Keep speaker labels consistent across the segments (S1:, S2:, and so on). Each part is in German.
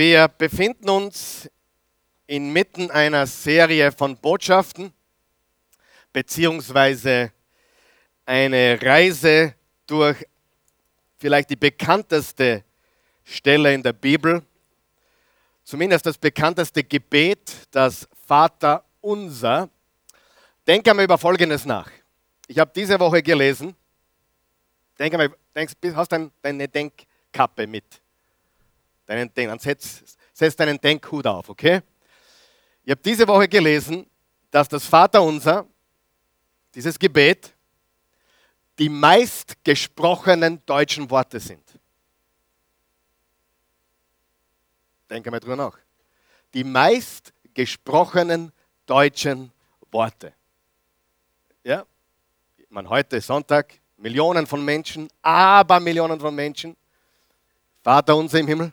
S1: Wir befinden uns inmitten einer Serie von Botschaften, beziehungsweise eine Reise durch vielleicht die bekannteste Stelle in der Bibel, zumindest das bekannteste Gebet, das Vater unser. Denke einmal über Folgendes nach. Ich habe diese Woche gelesen, denk einmal, denkst, hast deine Denkkappe mit? Deinen, dann setz, setz deinen Denkhut auf, okay? Ich habe diese Woche gelesen, dass das Vaterunser, dieses Gebet, die meistgesprochenen deutschen Worte sind. Denke mal drüber nach. Die meistgesprochenen deutschen Worte. Ja, man heute Sonntag, Millionen von Menschen, aber Millionen von Menschen. Vater unser im Himmel,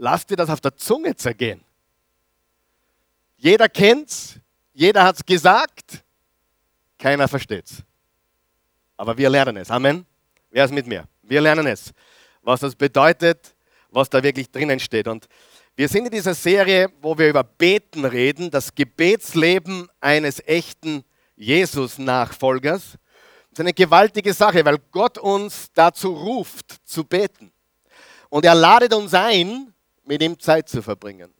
S1: Lass dir das auf der Zunge zergehen. Jeder kennt's, jeder hat's gesagt, keiner versteht's. Aber wir lernen es. Amen. Wer ist mit mir? Wir lernen es. Was das bedeutet, was da wirklich drinnen steht. Und wir sind in dieser Serie, wo wir über Beten reden, das Gebetsleben eines echten Jesus-Nachfolgers. Das ist eine gewaltige Sache, weil Gott uns dazu ruft, zu beten. Und er ladet uns ein, mit ihm Zeit zu verbringen.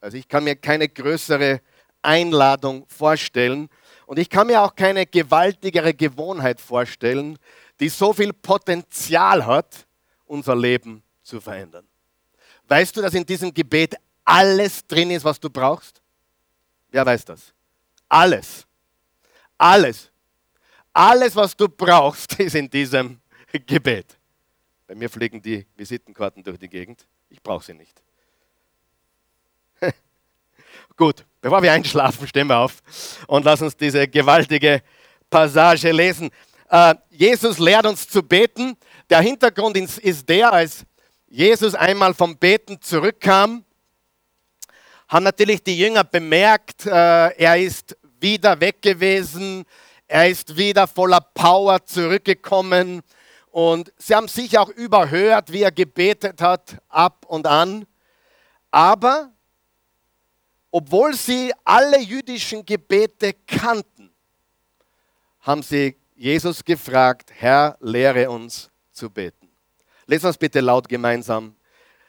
S1: Also ich kann mir keine größere Einladung vorstellen und ich kann mir auch keine gewaltigere Gewohnheit vorstellen, die so viel Potenzial hat, unser Leben zu verändern. Weißt du, dass in diesem Gebet alles drin ist, was du brauchst? Wer weiß das? Alles. Alles. Alles, was du brauchst, ist in diesem Gebet. Bei mir fliegen die Visitenkarten durch die Gegend. Ich brauche sie nicht. Gut, bevor wir einschlafen, stehen wir auf und lass uns diese gewaltige Passage lesen. Äh, Jesus lehrt uns zu beten. Der Hintergrund ist der, als Jesus einmal vom Beten zurückkam, haben natürlich die Jünger bemerkt, äh, er ist wieder weg gewesen, er ist wieder voller Power zurückgekommen und sie haben sich auch überhört, wie er gebetet hat, ab und an. Aber obwohl sie alle jüdischen Gebete kannten, haben sie Jesus gefragt, Herr, lehre uns zu beten. Lesen wir es bitte laut gemeinsam.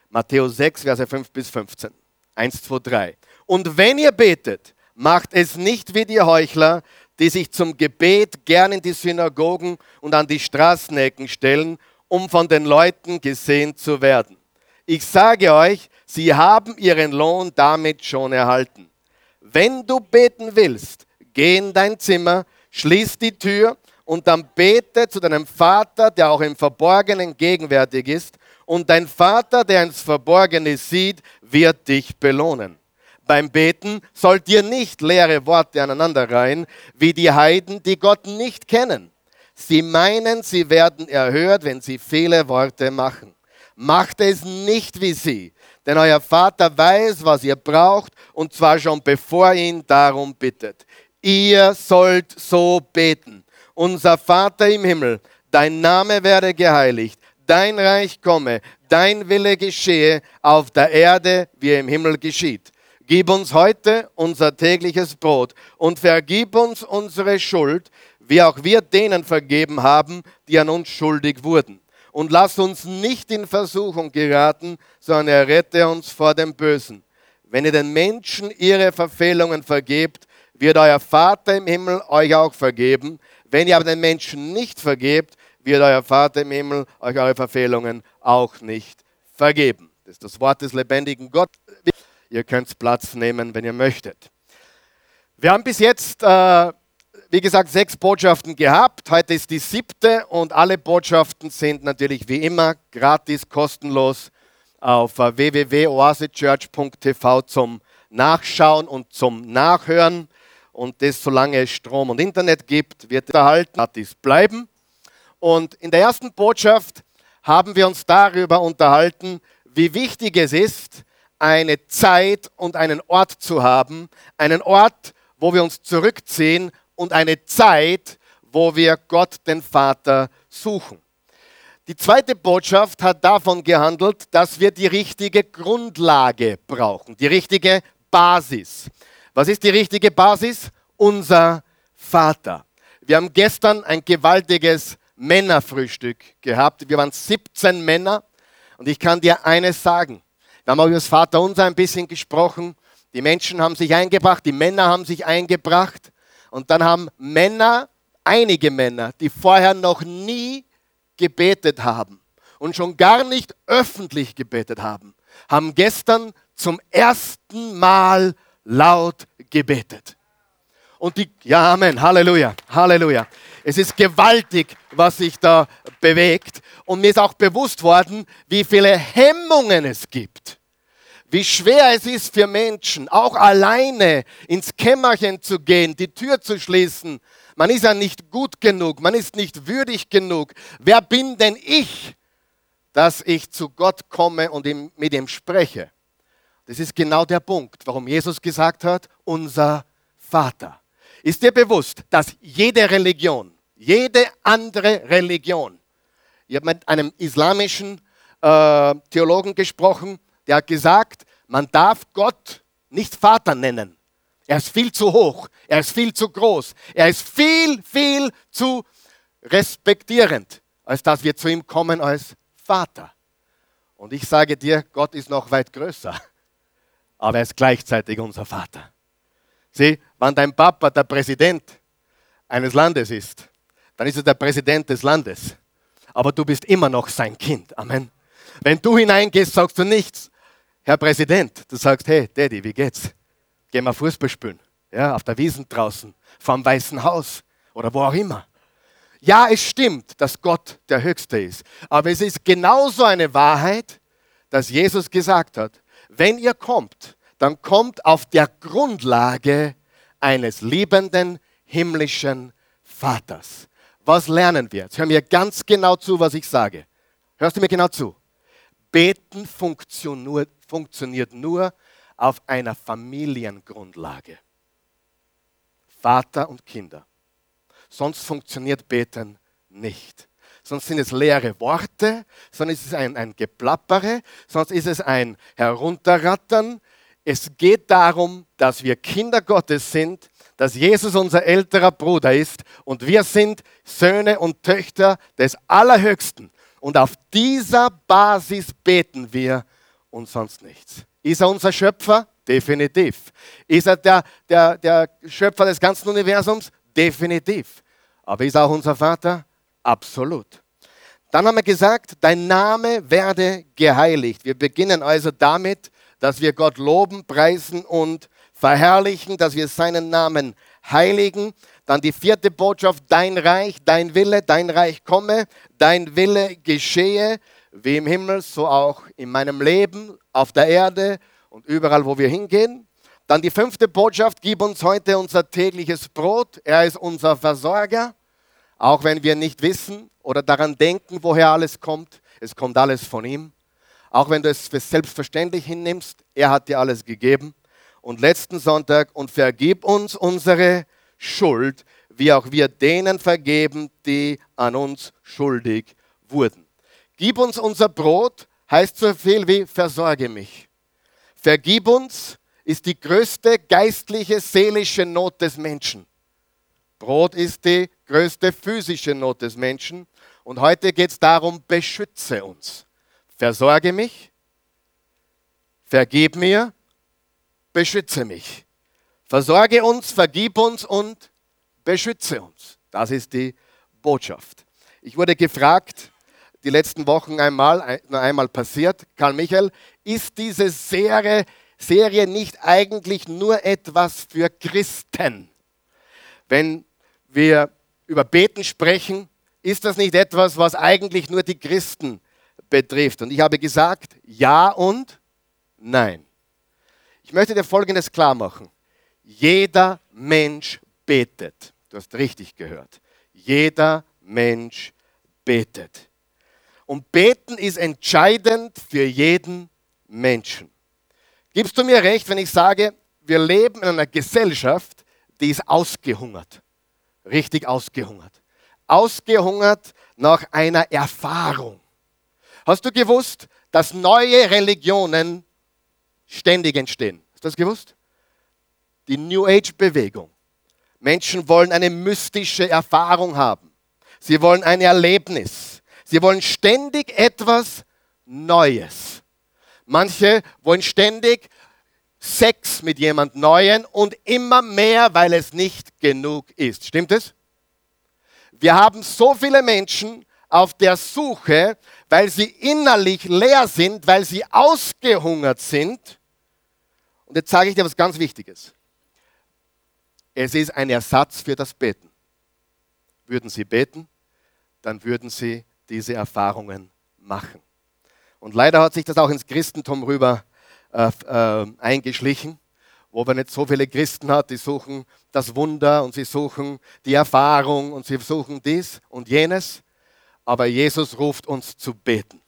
S1: Matthäus 6, Verse 5 bis 15. 1, 2, 3. Und wenn ihr betet, macht es nicht wie die Heuchler, die sich zum Gebet gern in die Synagogen und an die Straßenecken stellen, um von den Leuten gesehen zu werden. Ich sage euch, sie haben ihren Lohn damit schon erhalten. Wenn du beten willst, geh in dein Zimmer, schließ die Tür und dann bete zu deinem Vater, der auch im Verborgenen gegenwärtig ist. Und dein Vater, der ins Verborgene sieht, wird dich belohnen. Beim Beten sollt ihr nicht leere Worte aneinanderreihen, wie die Heiden, die Gott nicht kennen. Sie meinen, sie werden erhört, wenn sie viele Worte machen. Macht es nicht wie sie, denn euer Vater weiß, was ihr braucht, und zwar schon bevor ihr ihn darum bittet. Ihr sollt so beten. Unser Vater im Himmel, dein Name werde geheiligt, dein Reich komme, dein Wille geschehe auf der Erde, wie im Himmel geschieht. Gib uns heute unser tägliches Brot und vergib uns unsere Schuld, wie auch wir denen vergeben haben, die an uns schuldig wurden und lass uns nicht in Versuchung geraten, sondern errette uns vor dem Bösen. Wenn ihr den Menschen ihre Verfehlungen vergebt, wird euer Vater im Himmel euch auch vergeben. Wenn ihr aber den Menschen nicht vergebt, wird euer Vater im Himmel euch eure Verfehlungen auch nicht vergeben. Das ist das Wort des lebendigen Gott. Ihr könnt Platz nehmen, wenn ihr möchtet. Wir haben bis jetzt äh, wie gesagt, sechs Botschaften gehabt. Heute ist die siebte und alle Botschaften sind natürlich wie immer gratis, kostenlos auf äh, www.oasechurch.tv zum Nachschauen und zum Nachhören. Und das, solange es Strom und Internet gibt, wird erhalten, gratis bleiben. Und in der ersten Botschaft haben wir uns darüber unterhalten, wie wichtig es ist, eine Zeit und einen Ort zu haben. Einen Ort, wo wir uns zurückziehen und eine Zeit, wo wir Gott, den Vater, suchen. Die zweite Botschaft hat davon gehandelt, dass wir die richtige Grundlage brauchen, die richtige Basis. Was ist die richtige Basis? Unser Vater. Wir haben gestern ein gewaltiges Männerfrühstück gehabt. Wir waren 17 Männer und ich kann dir eines sagen. Wir haben auch über das Vaterunser ein bisschen gesprochen. Die Menschen haben sich eingebracht, die Männer haben sich eingebracht und dann haben Männer, einige Männer, die vorher noch nie gebetet haben und schon gar nicht öffentlich gebetet haben, haben gestern zum ersten Mal laut gebetet. Und die, ja, Amen, Halleluja, Halleluja. Es ist gewaltig, was sich da bewegt. Und mir ist auch bewusst worden, wie viele Hemmungen es gibt. Wie schwer es ist für Menschen, auch alleine ins Kämmerchen zu gehen, die Tür zu schließen. Man ist ja nicht gut genug, man ist nicht würdig genug. Wer bin denn ich, dass ich zu Gott komme und mit ihm spreche? Das ist genau der Punkt, warum Jesus gesagt hat, unser Vater. Ist dir bewusst, dass jede Religion, jede andere Religion, ich habe mit einem islamischen äh, Theologen gesprochen, der hat gesagt, man darf Gott nicht Vater nennen. Er ist viel zu hoch, er ist viel zu groß, er ist viel, viel zu respektierend, als dass wir zu ihm kommen als Vater. Und ich sage dir, Gott ist noch weit größer, aber er ist gleichzeitig unser Vater. Sieh, wenn dein Papa der Präsident eines Landes ist, dann ist er der Präsident des Landes. Aber du bist immer noch sein Kind. Amen. Wenn du hineingehst, sagst du nichts. Herr Präsident, du sagst, hey, Daddy, wie geht's? Gehen wir Fußball spielen. Ja, auf der Wiesen draußen, vorm Weißen Haus oder wo auch immer. Ja, es stimmt, dass Gott der Höchste ist. Aber es ist genauso eine Wahrheit, dass Jesus gesagt hat, wenn ihr kommt, dann kommt auf der Grundlage eines liebenden himmlischen Vaters. Was lernen wir? Jetzt hör mir ganz genau zu, was ich sage. Hörst du mir genau zu? Beten funktioniert nur auf einer Familiengrundlage. Vater und Kinder. Sonst funktioniert Beten nicht. Sonst sind es leere Worte, sonst ist es ein, ein Geplappere, sonst ist es ein Herunterrattern. Es geht darum, dass wir Kinder Gottes sind, dass Jesus unser älterer Bruder ist und wir sind Söhne und Töchter des Allerhöchsten. Und auf dieser Basis beten wir und sonst nichts. Ist er unser Schöpfer? Definitiv. Ist er der, der, der Schöpfer des ganzen Universums? Definitiv. Aber ist er auch unser Vater? Absolut. Dann haben wir gesagt, dein Name werde geheiligt. Wir beginnen also damit, dass wir Gott loben, preisen und verherrlichen, dass wir seinen Namen heiligen. Dann die vierte Botschaft, dein Reich, dein Wille, dein Reich komme, dein Wille geschehe, wie im Himmel, so auch in meinem Leben, auf der Erde und überall, wo wir hingehen. Dann die fünfte Botschaft, gib uns heute unser tägliches Brot. Er ist unser Versorger, auch wenn wir nicht wissen oder daran denken, woher alles kommt. Es kommt alles von ihm. Auch wenn du es für selbstverständlich hinnimmst, er hat dir alles gegeben. Und letzten Sonntag, und vergib uns unsere Schuld, wie auch wir denen vergeben, die an uns schuldig wurden. Gib uns unser Brot heißt so viel wie versorge mich. Vergib uns ist die größte geistliche, seelische Not des Menschen. Brot ist die größte physische Not des Menschen. Und heute geht es darum, beschütze uns. Versorge mich, vergib mir, beschütze mich. Versorge uns, vergib uns und beschütze uns. Das ist die Botschaft. Ich wurde gefragt, die letzten Wochen einmal, nur einmal passiert, Karl Michael, ist diese Serie, Serie nicht eigentlich nur etwas für Christen? Wenn wir über Beten sprechen, ist das nicht etwas, was eigentlich nur die Christen betrifft. Und ich habe gesagt, ja und nein. Ich möchte dir Folgendes klar machen. Jeder Mensch betet. Du hast richtig gehört. Jeder Mensch betet. Und beten ist entscheidend für jeden Menschen. Gibst du mir recht, wenn ich sage, wir leben in einer Gesellschaft, die ist ausgehungert. Richtig ausgehungert. Ausgehungert nach einer Erfahrung. Hast du gewusst, dass neue Religionen ständig entstehen? Hast du das gewusst? Die New Age-Bewegung. Menschen wollen eine mystische Erfahrung haben. Sie wollen ein Erlebnis. Sie wollen ständig etwas Neues. Manche wollen ständig Sex mit jemand Neuen und immer mehr, weil es nicht genug ist. Stimmt es? Wir haben so viele Menschen auf der Suche, weil sie innerlich leer sind, weil sie ausgehungert sind. Und jetzt sage ich dir was ganz Wichtiges. Es ist ein Ersatz für das Beten. Würden sie beten, dann würden sie diese Erfahrungen machen. Und leider hat sich das auch ins Christentum rüber äh, äh, eingeschlichen, wo man nicht so viele Christen hat, die suchen das Wunder und sie suchen die Erfahrung und sie suchen dies und jenes. Aber Jesus ruft uns zu beten.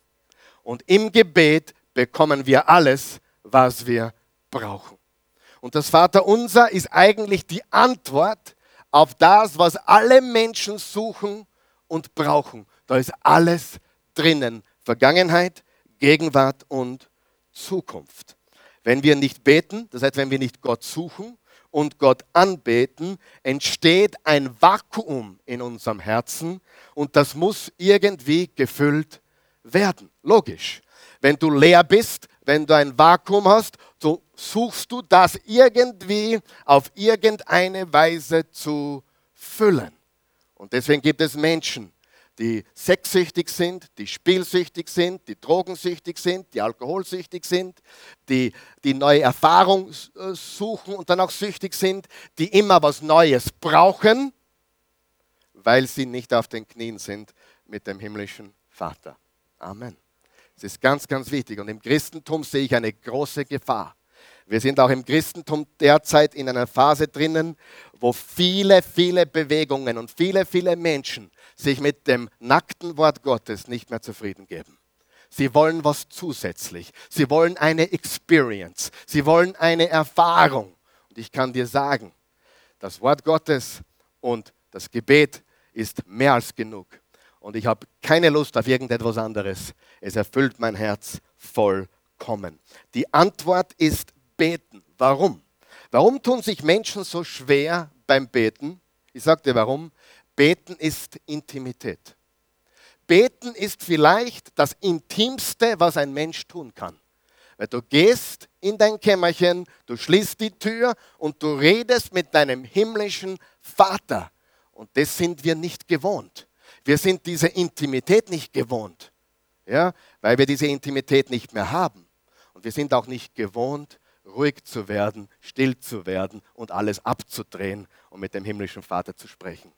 S1: Und im Gebet bekommen wir alles, was wir brauchen. Und das Vaterunser ist eigentlich die Antwort auf das, was alle Menschen suchen und brauchen. Da ist alles drinnen. Vergangenheit, Gegenwart und Zukunft. Wenn wir nicht beten, das heißt, wenn wir nicht Gott suchen und Gott anbeten, entsteht ein Vakuum in unserem Herzen und das muss irgendwie gefüllt werden. Logisch. Wenn du leer bist, wenn du ein Vakuum hast, so suchst du das irgendwie auf irgendeine Weise zu füllen. Und deswegen gibt es Menschen, die sexsüchtig sind, die spielsüchtig sind, die drogensüchtig sind, die alkoholsüchtig sind, die die neue Erfahrung äh, suchen und dann auch süchtig sind, die immer was Neues brauchen, weil sie nicht auf den Knien sind mit dem himmlischen Vater. Amen. Das ist ganz, ganz wichtig. Und im Christentum sehe ich eine große Gefahr. Wir sind auch im Christentum derzeit in einer Phase drinnen, wo viele, viele Bewegungen und viele, viele Menschen sich mit dem nackten Wort Gottes nicht mehr zufrieden geben. Sie wollen was zusätzlich. Sie wollen eine Experience. Sie wollen eine Erfahrung. Und ich kann dir sagen, das Wort Gottes und das Gebet ist mehr als genug. Und ich habe keine Lust auf irgendetwas anderes. Es erfüllt mein Herz vollkommen. Die Antwort ist beten. Warum? Warum tun sich Menschen so schwer beim Beten? Ich sage dir warum. Beten ist Intimität. Beten ist vielleicht das Intimste, was ein Mensch tun kann. Weil du gehst in dein Kämmerchen, du schließt die Tür und du redest mit deinem himmlischen Vater. Und das sind wir nicht gewohnt. Wir sind diese Intimität nicht gewohnt, ja, weil wir diese Intimität nicht mehr haben. Und wir sind auch nicht gewohnt, ruhig zu werden, still zu werden und alles abzudrehen und mit dem himmlischen Vater zu sprechen.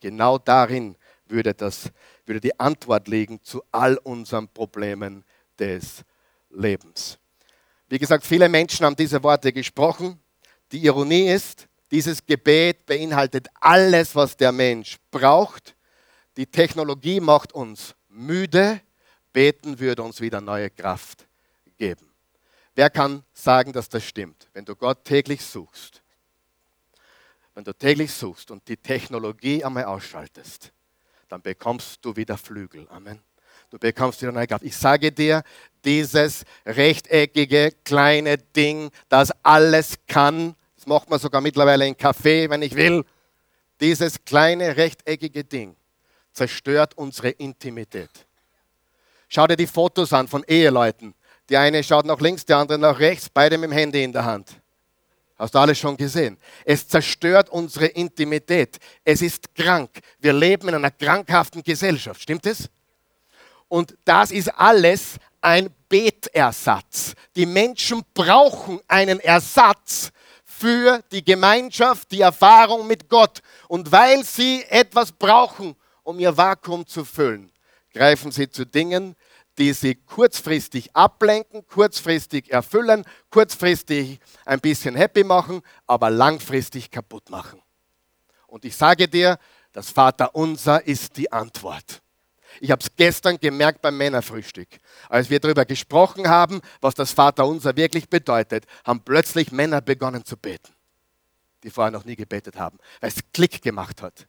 S1: Genau darin würde, das, würde die Antwort liegen zu all unseren Problemen des Lebens. Wie gesagt, viele Menschen haben diese Worte gesprochen. Die Ironie ist, dieses Gebet beinhaltet alles, was der Mensch braucht. Die Technologie macht uns müde. Beten würde uns wieder neue Kraft geben. Wer kann sagen, dass das stimmt? Wenn du Gott täglich suchst, wenn du täglich suchst und die Technologie einmal ausschaltest, dann bekommst du wieder Flügel. Amen. Du bekommst wieder neue Kraft. Ich sage dir, dieses rechteckige kleine Ding, das alles kann, das macht man sogar mittlerweile in Kaffee, wenn ich will, dieses kleine rechteckige Ding zerstört unsere Intimität. Schau dir die Fotos an von Eheleuten, die eine schaut nach links, die andere nach rechts, beide mit dem Handy in der Hand. Hast du alles schon gesehen? Es zerstört unsere Intimität. Es ist krank. Wir leben in einer krankhaften Gesellschaft. Stimmt es? Und das ist alles ein Betersatz. Die Menschen brauchen einen Ersatz für die Gemeinschaft, die Erfahrung mit Gott. Und weil sie etwas brauchen, um ihr Vakuum zu füllen, greifen sie zu Dingen, die sie kurzfristig ablenken, kurzfristig erfüllen, kurzfristig ein bisschen happy machen, aber langfristig kaputt machen. Und ich sage dir, das Vaterunser ist die Antwort. Ich habe es gestern gemerkt beim Männerfrühstück. Als wir darüber gesprochen haben, was das Vaterunser wirklich bedeutet, haben plötzlich Männer begonnen zu beten, die vorher noch nie gebetet haben, weil es Klick gemacht hat.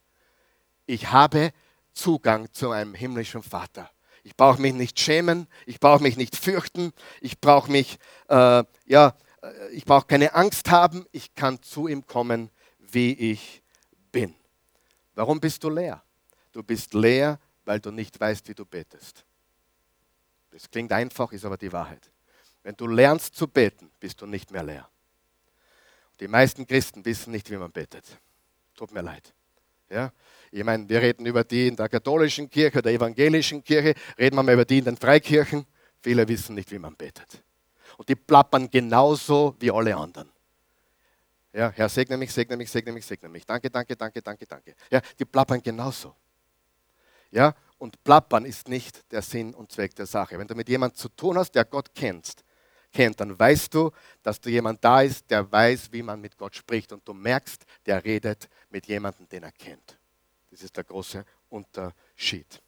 S1: Ich habe Zugang zu einem himmlischen Vater. Ich brauche mich nicht schämen, ich brauche mich nicht fürchten, ich brauche mich, äh, ja, äh, ich brauche keine Angst haben, ich kann zu ihm kommen, wie ich bin. Warum bist du leer? Du bist leer, weil du nicht weißt, wie du betest. Das klingt einfach, ist aber die Wahrheit. Wenn du lernst zu beten, bist du nicht mehr leer. Die meisten Christen wissen nicht, wie man betet. Tut mir leid. Ja? Ich meine, wir reden über die in der katholischen Kirche, der evangelischen Kirche, reden wir mal über die in den Freikirchen. Viele wissen nicht, wie man betet. Und die plappern genauso wie alle anderen. Ja, Herr, segne mich, segne mich, segne mich, segne mich. Danke, danke, danke, danke, danke. Ja, die plappern genauso. Ja, und plappern ist nicht der Sinn und Zweck der Sache. Wenn du mit jemandem zu tun hast, der Gott kennt, kennt, dann weißt du, dass du jemand da ist, der weiß, wie man mit Gott spricht. Und du merkst, der redet mit jemandem, den er kennt. Das ist der große Unterschied.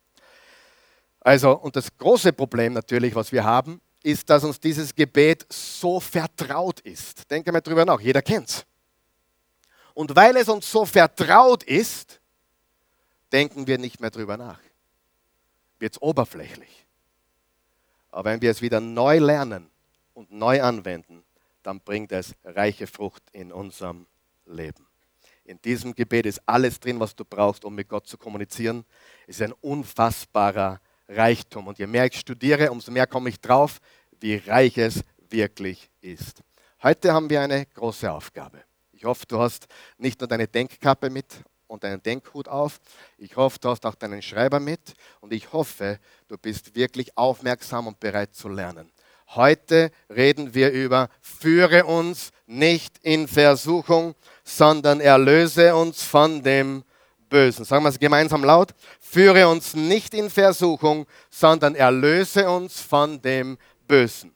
S1: Also, und das große Problem natürlich, was wir haben, ist, dass uns dieses Gebet so vertraut ist. Denke mal drüber nach, jeder kennt es. Und weil es uns so vertraut ist, denken wir nicht mehr drüber nach. Wird es oberflächlich. Aber wenn wir es wieder neu lernen und neu anwenden, dann bringt es reiche Frucht in unserem Leben. In diesem Gebet ist alles drin, was du brauchst, um mit Gott zu kommunizieren. Es ist ein unfassbarer Reichtum. Und je mehr ich studiere, umso mehr komme ich drauf, wie reich es wirklich ist. Heute haben wir eine große Aufgabe. Ich hoffe, du hast nicht nur deine Denkkappe mit und deinen Denkhut auf. Ich hoffe, du hast auch deinen Schreiber mit. Und ich hoffe, du bist wirklich aufmerksam und bereit zu lernen. Heute reden wir über, führe uns nicht in Versuchung, sondern erlöse uns von dem Bösen. Sagen wir es gemeinsam laut. Führe uns nicht in Versuchung, sondern erlöse uns von dem Bösen.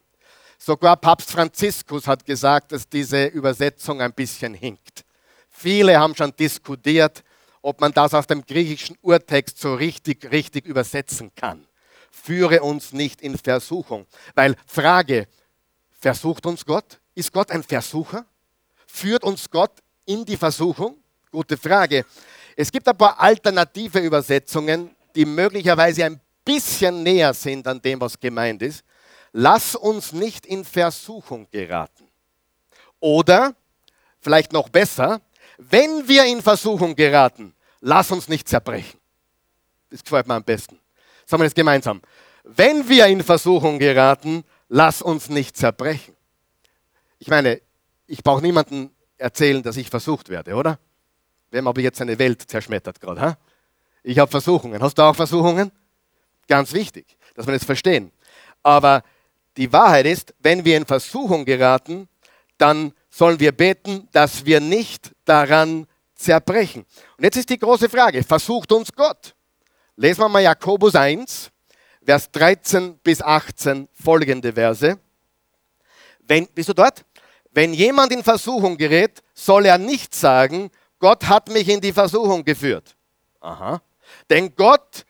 S1: Sogar Papst Franziskus hat gesagt, dass diese Übersetzung ein bisschen hinkt. Viele haben schon diskutiert, ob man das aus dem griechischen Urtext so richtig, richtig übersetzen kann führe uns nicht in Versuchung. Weil Frage, versucht uns Gott? Ist Gott ein Versucher? Führt uns Gott in die Versuchung? Gute Frage. Es gibt ein paar alternative Übersetzungen, die möglicherweise ein bisschen näher sind an dem, was gemeint ist. Lass uns nicht in Versuchung geraten. Oder, vielleicht noch besser, wenn wir in Versuchung geraten, lass uns nicht zerbrechen. Das gefällt mir am besten. Sagen wir das gemeinsam. Wenn wir in Versuchung geraten, lass uns nicht zerbrechen. Ich meine, ich brauche niemandem erzählen, dass ich versucht werde, oder? Wem habe ich jetzt eine Welt zerschmettert gerade? Ha? Ich habe Versuchungen. Hast du auch Versuchungen? Ganz wichtig, dass wir das verstehen. Aber die Wahrheit ist, wenn wir in Versuchung geraten, dann sollen wir beten, dass wir nicht daran zerbrechen. Und jetzt ist die große Frage, versucht uns Gott? Lesen wir mal Jakobus 1, Vers 13 bis 18, folgende Verse. Wenn, bist du dort? Wenn jemand in Versuchung gerät, soll er nicht sagen, Gott hat mich in die Versuchung geführt. Aha. Denn Gott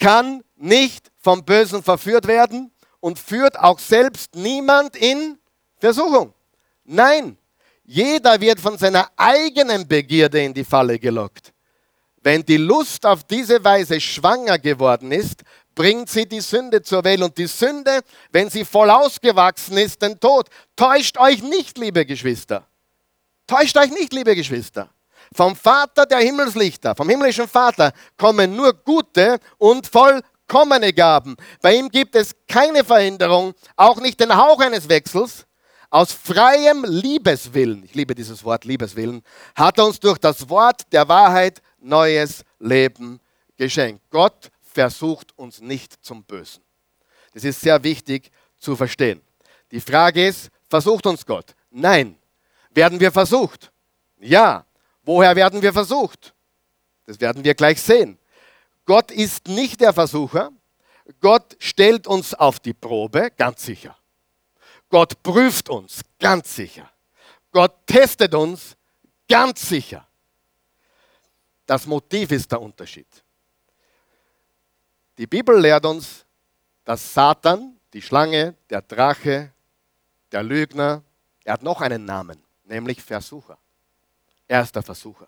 S1: kann nicht vom Bösen verführt werden und führt auch selbst niemand in Versuchung. Nein, jeder wird von seiner eigenen Begierde in die Falle gelockt. Wenn die Lust auf diese Weise schwanger geworden ist, bringt sie die Sünde zur Welt. Und die Sünde, wenn sie voll ausgewachsen ist, den Tod. Täuscht euch nicht, liebe Geschwister. Täuscht euch nicht, liebe Geschwister. Vom Vater der Himmelslichter, vom himmlischen Vater, kommen nur gute und vollkommene Gaben. Bei ihm gibt es keine Veränderung, auch nicht den Hauch eines Wechsels. Aus freiem Liebeswillen, ich liebe dieses Wort Liebeswillen, hat er uns durch das Wort der Wahrheit neues Leben geschenkt. Gott versucht uns nicht zum Bösen. Das ist sehr wichtig zu verstehen. Die Frage ist, versucht uns Gott? Nein. Werden wir versucht? Ja. Woher werden wir versucht? Das werden wir gleich sehen. Gott ist nicht der Versucher. Gott stellt uns auf die Probe, ganz sicher. Gott prüft uns, ganz sicher. Gott testet uns, ganz sicher. Das Motiv ist der Unterschied. Die Bibel lehrt uns, dass Satan, die Schlange, der Drache, der Lügner, er hat noch einen Namen, nämlich Versucher. Er ist der Versucher.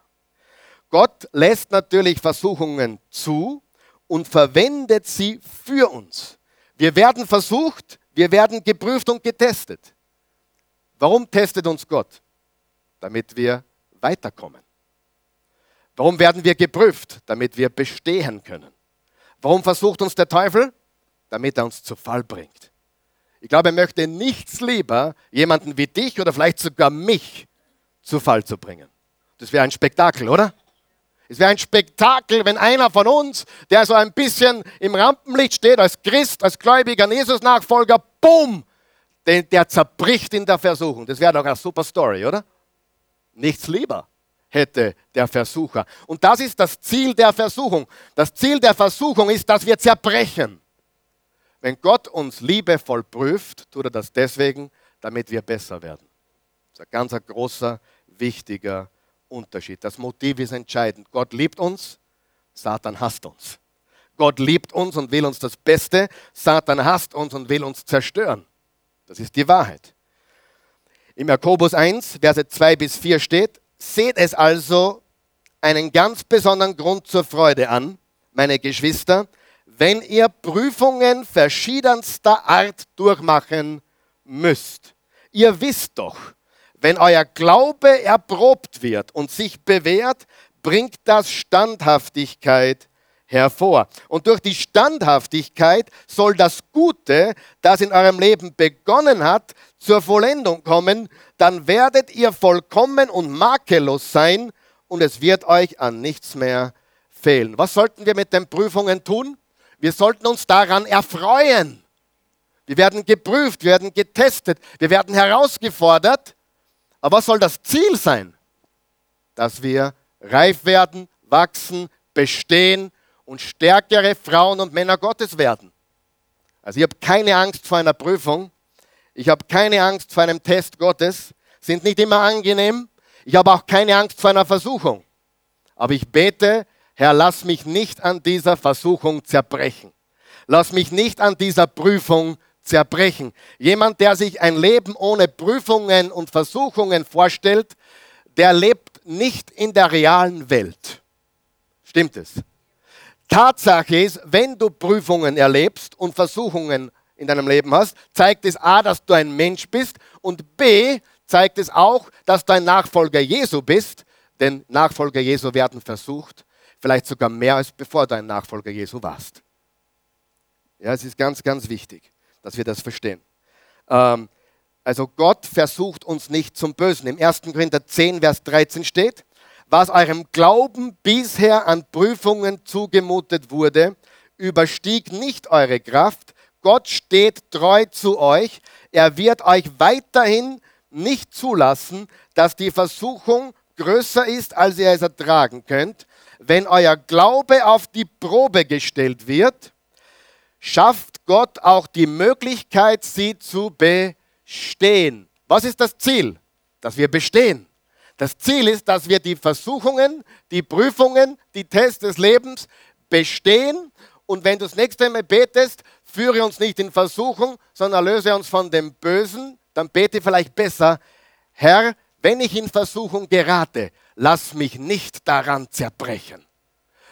S1: Gott lässt natürlich Versuchungen zu und verwendet sie für uns. Wir werden versucht, wir werden geprüft und getestet. Warum testet uns Gott? Damit wir weiterkommen. Warum werden wir geprüft? Damit wir bestehen können. Warum versucht uns der Teufel? Damit er uns zu Fall bringt. Ich glaube, er möchte nichts lieber, jemanden wie dich oder vielleicht sogar mich zu Fall zu bringen. Das wäre ein Spektakel, oder? Es wäre ein Spektakel, wenn einer von uns, der so ein bisschen im Rampenlicht steht, als Christ, als gläubiger Jesus-Nachfolger, boom, den, der zerbricht in der Versuchung. Das wäre doch eine super Story, oder? Nichts lieber hätte der Versucher. Und das ist das Ziel der Versuchung. Das Ziel der Versuchung ist, dass wir zerbrechen. Wenn Gott uns liebevoll prüft, tut er das deswegen, damit wir besser werden. Das ist ein ganz großer, wichtiger Unterschied. Das Motiv ist entscheidend. Gott liebt uns, Satan hasst uns. Gott liebt uns und will uns das Beste, Satan hasst uns und will uns zerstören. Das ist die Wahrheit. Im Jakobus 1, Verse 2 bis 4 steht, seht es also einen ganz besonderen Grund zur Freude an, meine Geschwister, wenn ihr Prüfungen verschiedenster Art durchmachen müsst. Ihr wisst doch, wenn euer Glaube erprobt wird und sich bewährt, bringt das Standhaftigkeit hervor. Und durch die Standhaftigkeit soll das Gute, das in eurem Leben begonnen hat, zur Vollendung kommen. Dann werdet ihr vollkommen und makellos sein und es wird euch an nichts mehr fehlen. Was sollten wir mit den Prüfungen tun? Wir sollten uns daran erfreuen. Wir werden geprüft, wir werden getestet, wir werden herausgefordert aber was soll das Ziel sein? Dass wir reif werden, wachsen, bestehen und stärkere Frauen und Männer Gottes werden. Also ich habe keine Angst vor einer Prüfung. Ich habe keine Angst vor einem Test Gottes. Sind nicht immer angenehm. Ich habe auch keine Angst vor einer Versuchung. Aber ich bete, Herr, lass mich nicht an dieser Versuchung zerbrechen. Lass mich nicht an dieser Prüfung zerbrechen. Jemand, der sich ein Leben ohne Prüfungen und Versuchungen vorstellt, der lebt nicht in der realen Welt. Stimmt es? Tatsache ist, wenn du Prüfungen erlebst und Versuchungen in deinem Leben hast, zeigt es A, dass du ein Mensch bist und B, zeigt es auch, dass du ein Nachfolger Jesu bist, denn Nachfolger Jesu werden versucht, vielleicht sogar mehr als bevor du ein Nachfolger Jesu warst. Ja, es ist ganz, ganz wichtig dass wir das verstehen. Ähm, also Gott versucht uns nicht zum Bösen. Im 1. Korinther 10, Vers 13 steht, was eurem Glauben bisher an Prüfungen zugemutet wurde, überstieg nicht eure Kraft. Gott steht treu zu euch. Er wird euch weiterhin nicht zulassen, dass die Versuchung größer ist, als ihr es ertragen könnt. Wenn euer Glaube auf die Probe gestellt wird, schafft Gott auch die Möglichkeit, sie zu bestehen. Was ist das Ziel? Dass wir bestehen. Das Ziel ist, dass wir die Versuchungen, die Prüfungen, die Tests des Lebens bestehen. Und wenn du das nächste Mal betest, führe uns nicht in Versuchung, sondern löse uns von dem Bösen, dann bete vielleicht besser, Herr, wenn ich in Versuchung gerate, lass mich nicht daran zerbrechen.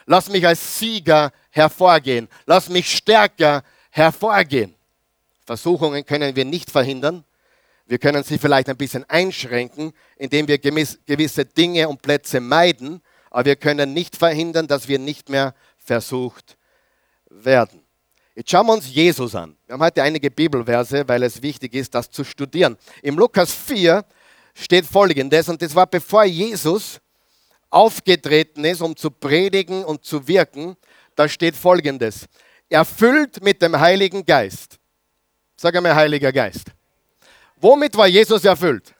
S1: Lass mich als Sieger hervorgehen. Lass mich stärker hervorgehen. Versuchungen können wir nicht verhindern. Wir können sie vielleicht ein bisschen einschränken, indem wir gewisse Dinge und Plätze meiden, aber wir können nicht verhindern, dass wir nicht mehr versucht werden. Jetzt schauen wir uns Jesus an. Wir haben heute einige Bibelverse, weil es wichtig ist, das zu studieren. Im Lukas 4 steht folgendes, und das war bevor Jesus aufgetreten ist, um zu predigen und zu wirken, da steht folgendes. Erfüllt mit dem Heiligen Geist. Sag einmal, Heiliger Geist. Womit war Jesus erfüllt?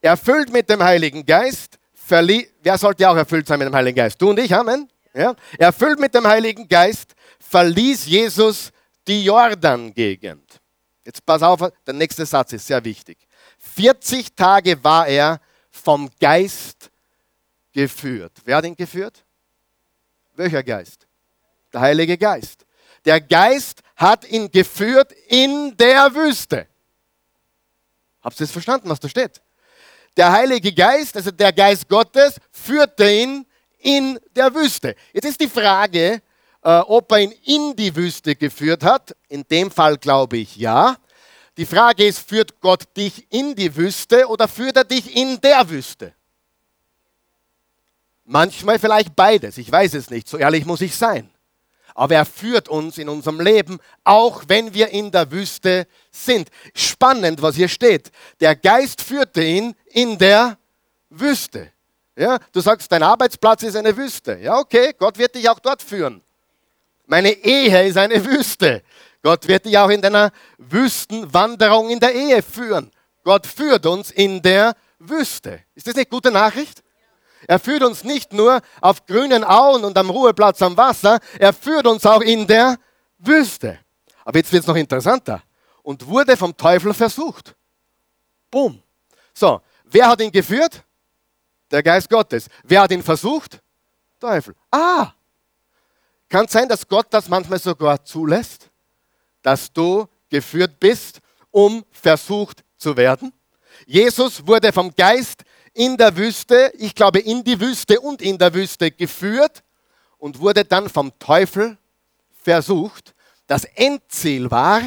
S1: Erfüllt mit dem Heiligen Geist. Wer sollte auch erfüllt sein mit dem Heiligen Geist? Du und ich, Amen. Ja? Erfüllt mit dem Heiligen Geist verließ Jesus die Jordan-Gegend. Jetzt pass auf, der nächste Satz ist sehr wichtig. 40 Tage war er vom Geist geführt. Wer hat ihn geführt? Welcher Geist? Der Heilige Geist. Der Geist hat ihn geführt in der Wüste. Habt ihr es verstanden, was da steht? Der Heilige Geist, also der Geist Gottes, führte ihn in der Wüste. Jetzt ist die Frage, äh, ob er ihn in die Wüste geführt hat. In dem Fall glaube ich ja. Die Frage ist, führt Gott dich in die Wüste oder führt er dich in der Wüste? Manchmal vielleicht beides, ich weiß es nicht, so ehrlich muss ich sein. Aber er führt uns in unserem Leben, auch wenn wir in der Wüste sind. Spannend, was hier steht. Der Geist führte ihn in der Wüste. Ja, du sagst, dein Arbeitsplatz ist eine Wüste. Ja, okay, Gott wird dich auch dort führen. Meine Ehe ist eine Wüste. Gott wird dich auch in deiner Wüstenwanderung in der Ehe führen. Gott führt uns in der Wüste. Ist das nicht gute Nachricht? Er führt uns nicht nur auf grünen Auen und am Ruheplatz am Wasser, er führt uns auch in der Wüste. Aber jetzt wird es noch interessanter. Und wurde vom Teufel versucht. Boom. So, wer hat ihn geführt? Der Geist Gottes. Wer hat ihn versucht? Teufel. Ah, kann sein, dass Gott das manchmal sogar zulässt, dass du geführt bist, um versucht zu werden? Jesus wurde vom Geist in der Wüste, ich glaube in die Wüste und in der Wüste geführt und wurde dann vom Teufel versucht. Das Endziel war,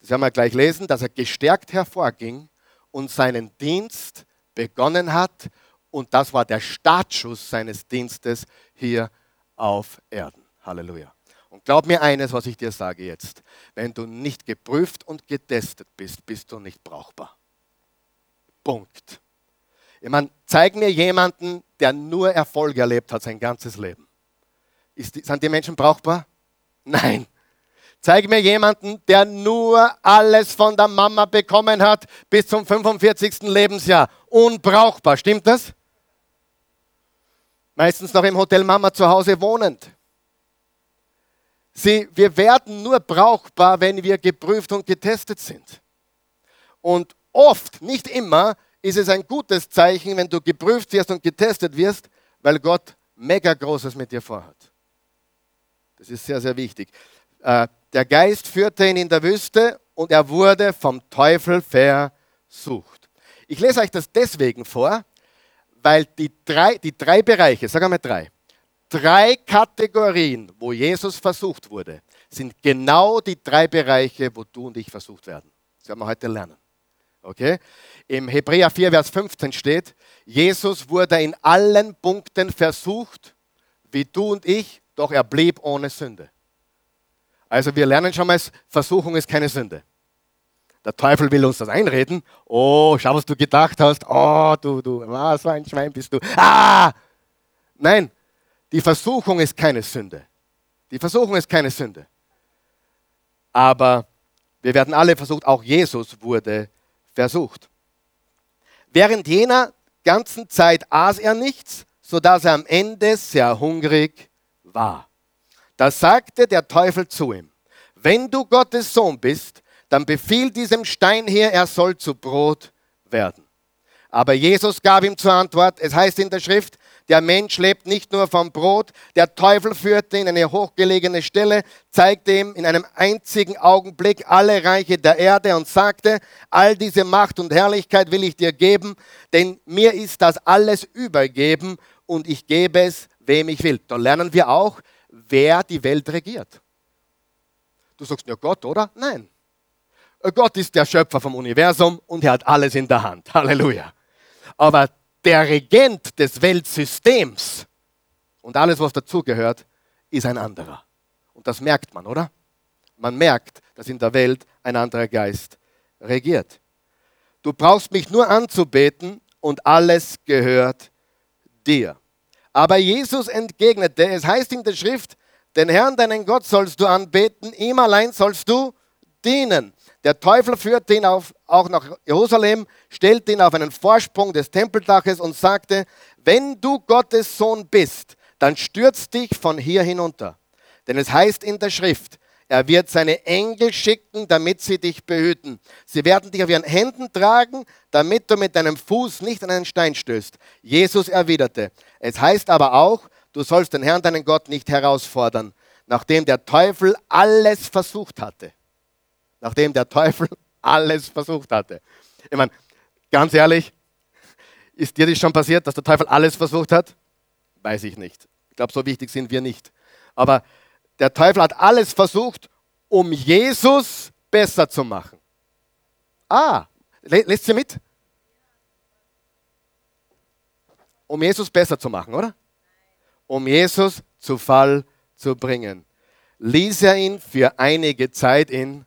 S1: das werden wir gleich lesen, dass er gestärkt hervorging und seinen Dienst begonnen hat. Und das war der Startschuss seines Dienstes hier auf Erden. Halleluja. Und glaub mir eines, was ich dir sage jetzt. Wenn du nicht geprüft und getestet bist, bist du nicht brauchbar. Punkt. Ich meine, zeig mir jemanden, der nur Erfolg erlebt hat sein ganzes Leben. Ist, sind die Menschen brauchbar? Nein. Zeig mir jemanden, der nur alles von der Mama bekommen hat bis zum 45. Lebensjahr. Unbrauchbar, stimmt das? Meistens noch im Hotel Mama zu Hause wohnend. Sie, wir werden nur brauchbar, wenn wir geprüft und getestet sind. Und oft, nicht immer, ist es ein gutes Zeichen, wenn du geprüft wirst und getestet wirst, weil Gott mega Großes mit dir vorhat. Das ist sehr, sehr wichtig. Äh, der Geist führte ihn in der Wüste und er wurde vom Teufel versucht. Ich lese euch das deswegen vor, weil die drei, die drei Bereiche, sag einmal drei, drei Kategorien, wo Jesus versucht wurde, sind genau die drei Bereiche, wo du und ich versucht werden. Das werden wir heute lernen. Okay? Im Hebräer 4, Vers 15 steht, Jesus wurde in allen Punkten versucht, wie du und ich, doch er blieb ohne Sünde. Also wir lernen schon mal, Versuchung ist keine Sünde. Der Teufel will uns das einreden. Oh, schau, was du gedacht hast. Oh, du, du, was für ein Schwein bist du. Ah! Nein, die Versuchung ist keine Sünde. Die Versuchung ist keine Sünde. Aber wir werden alle versucht, auch Jesus wurde versucht. Während jener ganzen Zeit aß er nichts, sodass er am Ende sehr hungrig war. Da sagte der Teufel zu ihm, wenn du Gottes Sohn bist, dann befiehl diesem Stein hier, er soll zu Brot werden. Aber Jesus gab ihm zur Antwort, es heißt in der Schrift, der Mensch lebt nicht nur vom Brot. Der Teufel führte ihn in eine hochgelegene Stelle, zeigte ihm in einem einzigen Augenblick alle Reiche der Erde und sagte, all diese Macht und Herrlichkeit will ich dir geben, denn mir ist das alles übergeben und ich gebe es, wem ich will. Da lernen wir auch, wer die Welt regiert. Du sagst ja Gott, oder? Nein. Gott ist der Schöpfer vom Universum und er hat alles in der Hand. Halleluja. Aber der Regent des Weltsystems und alles, was dazugehört, ist ein anderer. Und das merkt man, oder? Man merkt, dass in der Welt ein anderer Geist regiert. Du brauchst mich nur anzubeten und alles gehört dir. Aber Jesus entgegnete, es heißt in der Schrift, den Herrn, deinen Gott sollst du anbeten, ihm allein sollst du dienen. Der Teufel führte ihn auf, auch nach Jerusalem, stellte ihn auf einen Vorsprung des Tempeldaches und sagte, wenn du Gottes Sohn bist, dann stürz dich von hier hinunter. Denn es heißt in der Schrift, er wird seine Engel schicken, damit sie dich behüten. Sie werden dich auf ihren Händen tragen, damit du mit deinem Fuß nicht an einen Stein stößt. Jesus erwiderte, es heißt aber auch, du sollst den Herrn, deinen Gott, nicht herausfordern, nachdem der Teufel alles versucht hatte. Nachdem der Teufel alles versucht hatte. Ich meine, ganz ehrlich, ist dir das schon passiert, dass der Teufel alles versucht hat? Weiß ich nicht. Ich glaube, so wichtig sind wir nicht. Aber der Teufel hat alles versucht, um Jesus besser zu machen. Ah, lässt sie mit? Um Jesus besser zu machen, oder? Um Jesus zu Fall zu bringen. Ließ er ihn für einige Zeit in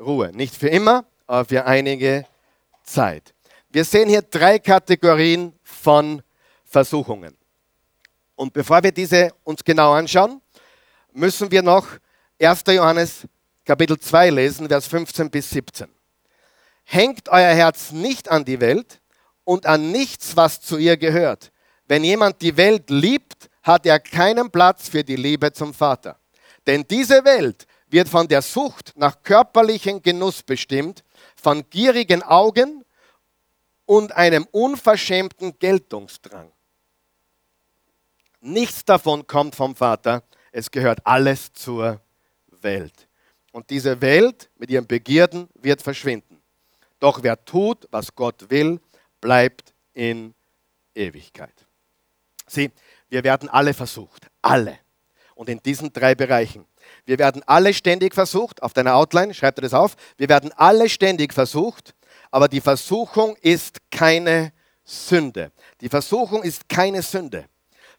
S1: Ruhe. Nicht für immer, aber für einige Zeit. Wir sehen hier drei Kategorien von Versuchungen. Und bevor wir diese uns genau anschauen, müssen wir noch 1. Johannes Kapitel 2 lesen, Vers 15 bis 17. Hängt euer Herz nicht an die Welt und an nichts, was zu ihr gehört. Wenn jemand die Welt liebt, hat er keinen Platz für die Liebe zum Vater. Denn diese Welt wird von der Sucht nach körperlichem Genuss bestimmt, von gierigen Augen und einem unverschämten Geltungsdrang. Nichts davon kommt vom Vater, es gehört alles zur Welt. Und diese Welt mit ihren Begierden wird verschwinden. Doch wer tut, was Gott will, bleibt in Ewigkeit. Sieh, wir werden alle versucht. Alle. Und in diesen drei Bereichen. Wir werden alle ständig versucht. Auf deiner Outline, schreib dir das auf. Wir werden alle ständig versucht. Aber die Versuchung ist keine Sünde. Die Versuchung ist keine Sünde.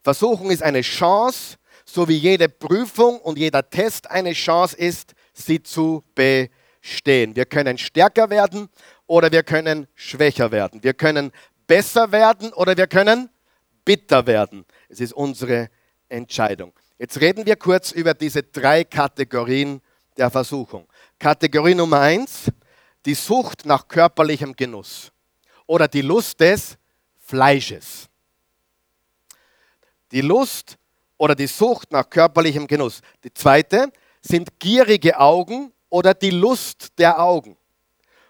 S1: Versuchung ist eine Chance, so wie jede Prüfung und jeder Test eine Chance ist, sie zu bestehen. Wir können stärker werden oder wir können schwächer werden. Wir können besser werden oder wir können bitter werden. Es ist unsere Entscheidung. Jetzt reden wir kurz über diese drei Kategorien der Versuchung. Kategorie Nummer eins, die Sucht nach körperlichem Genuss oder die Lust des Fleisches. Die Lust oder die Sucht nach körperlichem Genuss. Die zweite sind gierige Augen oder die Lust der Augen.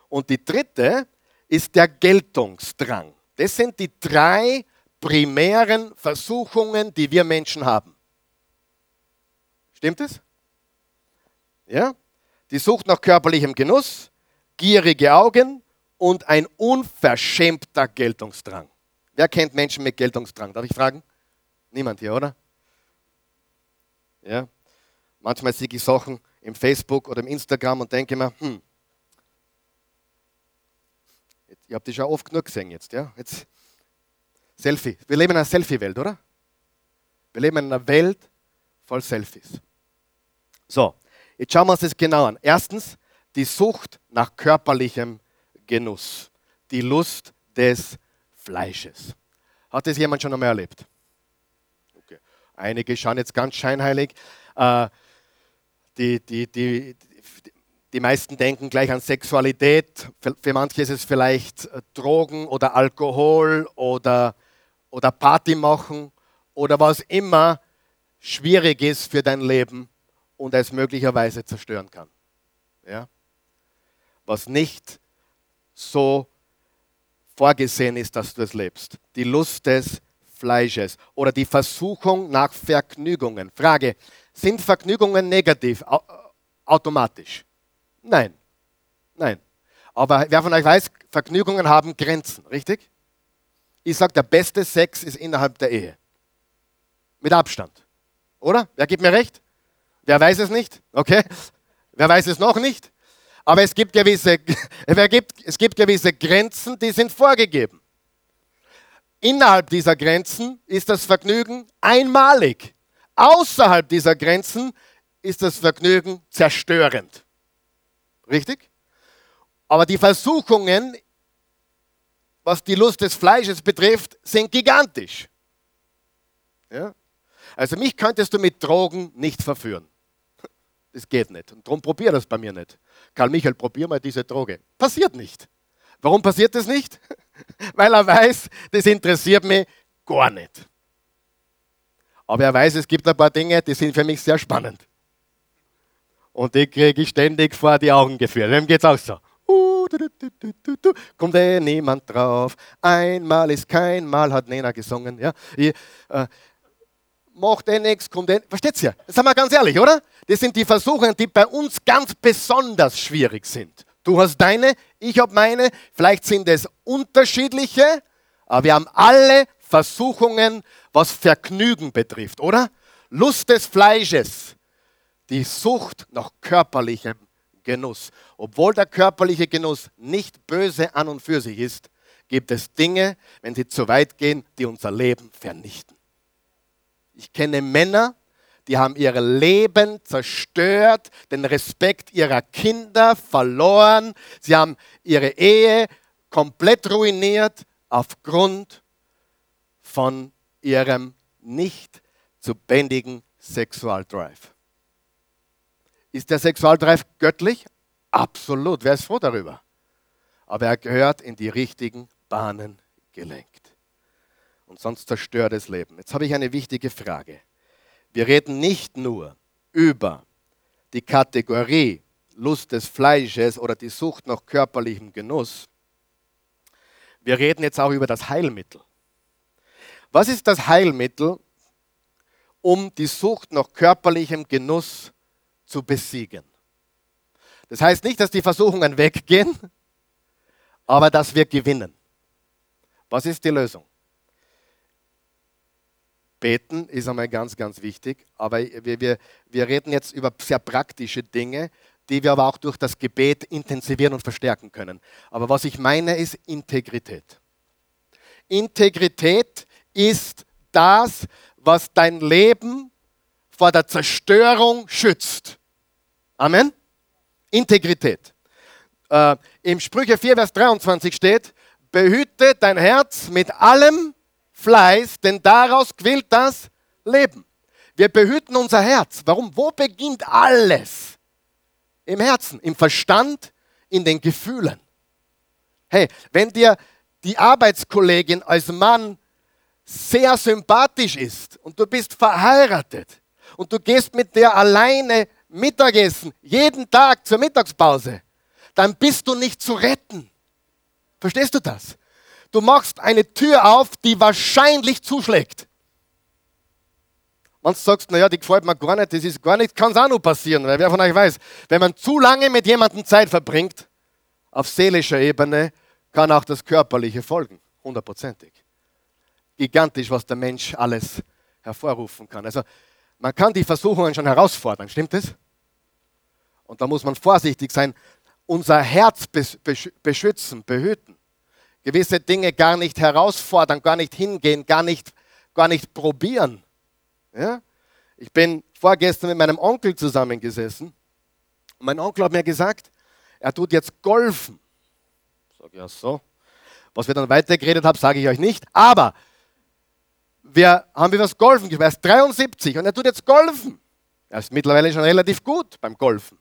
S1: Und die dritte ist der Geltungsdrang. Das sind die drei primären Versuchungen, die wir Menschen haben. Stimmt es? Ja? Die Sucht nach körperlichem Genuss, gierige Augen und ein unverschämter Geltungsdrang. Wer kennt Menschen mit Geltungsdrang? Darf ich fragen? Niemand hier, oder? Ja? Manchmal sehe ich Sachen im Facebook oder im Instagram und denke mir, hm, ich habe die schon oft genug gesehen jetzt. Ja? jetzt Selfie. Wir leben in einer Selfie-Welt, oder? Wir leben in einer Welt voll Selfies. So, jetzt schauen wir uns das genau an. Erstens, die Sucht nach körperlichem Genuss. Die Lust des Fleisches. Hat das jemand schon einmal erlebt? Einige schauen jetzt ganz scheinheilig. Äh, die, die, die, die meisten denken gleich an Sexualität. Für manche ist es vielleicht äh, Drogen oder Alkohol oder, oder Party machen oder was immer schwierig ist für dein Leben und es möglicherweise zerstören kann. Ja? Was nicht so vorgesehen ist, dass du es lebst. Die Lust des Fleisches oder die Versuchung nach Vergnügungen. Frage, sind Vergnügungen negativ automatisch? Nein. Nein. Aber wer von euch weiß, Vergnügungen haben Grenzen, richtig? Ich sage, der beste Sex ist innerhalb der Ehe. Mit Abstand. Oder? Wer gibt mir recht? Wer weiß es nicht? Okay. Wer weiß es noch nicht? Aber es gibt gewisse, es gibt gewisse Grenzen, die sind vorgegeben. Innerhalb dieser Grenzen ist das Vergnügen einmalig. Außerhalb dieser Grenzen ist das Vergnügen zerstörend. Richtig? Aber die Versuchungen, was die Lust des Fleisches betrifft, sind gigantisch. Ja? Also mich könntest du mit Drogen nicht verführen. Das geht nicht. Und darum probier das bei mir nicht. Karl Michael, probier mal diese Droge. Passiert nicht. Warum passiert das nicht? weil er weiß, das interessiert mich gar nicht. Aber er weiß, es gibt ein paar Dinge, die sind für mich sehr spannend. Und die kriege ich ständig vor die Augen geführt. Wem geht es auch so? Uh, Kommt eh niemand drauf. Einmal ist kein Mal, hat Nena gesungen. Ja? Ich, äh, macht eh nichts, kommt. Versteht's ja? Das sind wir ganz ehrlich, oder? Das sind die Versuchungen, die bei uns ganz besonders schwierig sind. Du hast deine, ich habe meine. Vielleicht sind es unterschiedliche, aber wir haben alle Versuchungen, was Vergnügen betrifft, oder? Lust des Fleisches, die Sucht nach körperlichem Genuss. Obwohl der körperliche Genuss nicht böse an und für sich ist, gibt es Dinge, wenn sie zu weit gehen, die unser Leben vernichten. Ich kenne Männer, die haben ihr Leben zerstört, den Respekt ihrer Kinder verloren, sie haben ihre Ehe komplett ruiniert aufgrund von ihrem nicht zu bändigen Sexualdrive. Ist der Sexualdrive göttlich? Absolut. Wer ist froh darüber? Aber er gehört in die richtigen Bahnen gelenkt. Und sonst zerstört das Leben. Jetzt habe ich eine wichtige Frage. Wir reden nicht nur über die Kategorie Lust des Fleisches oder die Sucht nach körperlichem Genuss. Wir reden jetzt auch über das Heilmittel. Was ist das Heilmittel, um die Sucht nach körperlichem Genuss zu besiegen? Das heißt nicht, dass die Versuchungen weggehen, aber dass wir gewinnen. Was ist die Lösung? Beten ist einmal ganz, ganz wichtig, aber wir, wir, wir reden jetzt über sehr praktische Dinge, die wir aber auch durch das Gebet intensivieren und verstärken können. Aber was ich meine, ist Integrität. Integrität ist das, was dein Leben vor der Zerstörung schützt. Amen. Integrität. Äh, Im Sprüche 4, Vers 23 steht, behüte dein Herz mit allem Fleiß, denn daraus quillt das Leben. Wir behüten unser Herz. Warum? Wo beginnt alles? Im Herzen, im Verstand, in den Gefühlen. Hey, wenn dir die Arbeitskollegin als Mann sehr sympathisch ist und du bist verheiratet und du gehst mit der alleine Mittagessen, jeden Tag zur Mittagspause, dann bist du nicht zu retten. Verstehst du das? Du machst eine Tür auf, die wahrscheinlich zuschlägt. Wenn du sagst, naja, die gefällt mir gar nicht, das ist gar nicht, kann es auch noch passieren, weil wer von euch weiß, wenn man zu lange mit jemandem Zeit verbringt, auf seelischer Ebene, kann auch das Körperliche folgen, hundertprozentig. Gigantisch, was der Mensch alles hervorrufen kann. Also man kann die Versuchungen schon herausfordern, stimmt es? Und da muss man vorsichtig sein, unser Herz beschützen, behüten. Gewisse Dinge gar nicht herausfordern, gar nicht hingehen, gar nicht, gar nicht probieren. Ja? Ich bin vorgestern mit meinem Onkel zusammengesessen und mein Onkel hat mir gesagt, er tut jetzt golfen. Ich sage ja so. Was wir dann weitergeredet haben, sage ich euch nicht. Aber wir haben über das Golfen gesprochen. Er ist 73 und er tut jetzt Golfen. Er ist mittlerweile schon relativ gut beim Golfen.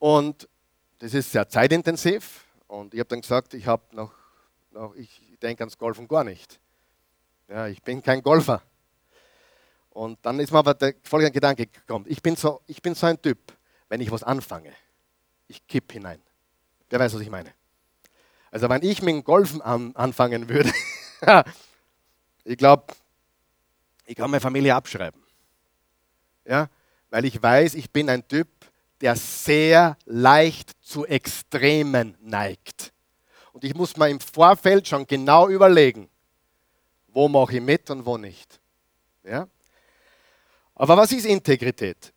S1: Und das ist sehr zeitintensiv. Und ich habe dann gesagt, ich habe noch, noch, ich denke ans Golfen gar nicht. Ja, ich bin kein Golfer. Und dann ist mir aber der folgende Gedanke gekommen. Ich bin, so, ich bin so ein Typ, wenn ich was anfange, ich kipp hinein. Wer weiß, was ich meine? Also wenn ich mit dem Golfen an, anfangen würde, ich glaube, ich kann meine Familie abschreiben. Ja? Weil ich weiß, ich bin ein Typ, der sehr leicht zu Extremen neigt. Und ich muss mir im Vorfeld schon genau überlegen, wo mache ich mit und wo nicht. Ja? Aber was ist Integrität?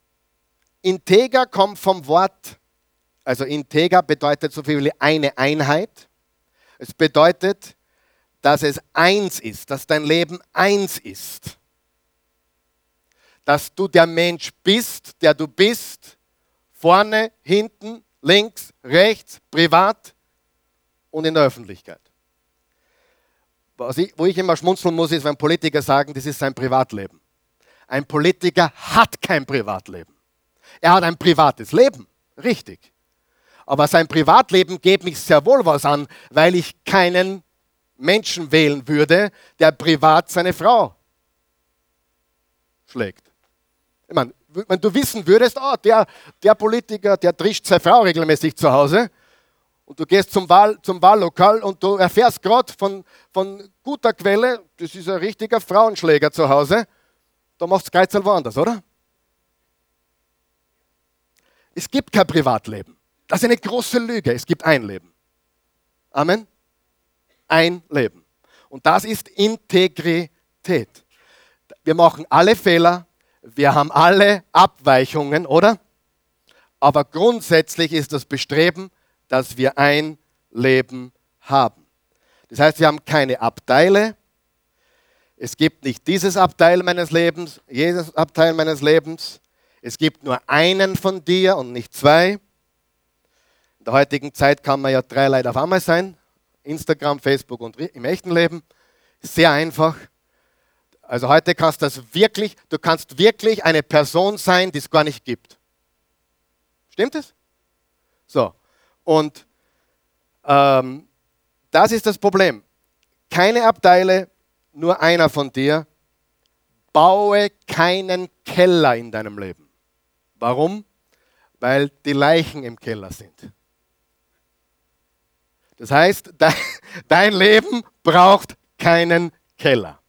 S1: Integer kommt vom Wort, also integer bedeutet so viel wie eine Einheit. Es bedeutet, dass es eins ist, dass dein Leben eins ist. Dass du der Mensch bist, der du bist, vorne, hinten, links, rechts, privat und in der Öffentlichkeit. Ich, wo ich immer schmunzeln muss, ist, wenn Politiker sagen, das ist sein Privatleben. Ein Politiker hat kein Privatleben. Er hat ein privates Leben, richtig. Aber sein Privatleben geht mich sehr wohl was an, weil ich keinen Menschen wählen würde, der privat seine Frau schlägt. Ich meine, wenn du wissen würdest, oh, der, der Politiker, der trischt seine Frau regelmäßig zu Hause und du gehst zum, Wahl, zum Wahllokal und du erfährst gerade von, von guter Quelle, das ist ein richtiger Frauenschläger zu Hause, da machst du Kreuzel woanders, oder? Es gibt kein Privatleben. Das ist eine große Lüge. Es gibt ein Leben. Amen. Ein Leben. Und das ist Integrität. Wir machen alle Fehler, wir haben alle Abweichungen, oder? Aber grundsätzlich ist das Bestreben, dass wir ein Leben haben. Das heißt, wir haben keine Abteile. Es gibt nicht dieses Abteil meines Lebens, jedes Abteil meines Lebens. Es gibt nur einen von dir und nicht zwei. In der heutigen Zeit kann man ja drei Leute auf einmal sein. Instagram, Facebook und im echten Leben. Sehr einfach. Also heute kannst du das wirklich, du kannst wirklich eine Person sein, die es gar nicht gibt. Stimmt es? So. Und ähm, das ist das Problem. Keine Abteile, nur einer von dir. Baue keinen Keller in deinem Leben. Warum? Weil die Leichen im Keller sind. Das heißt, dein Leben braucht keinen Keller.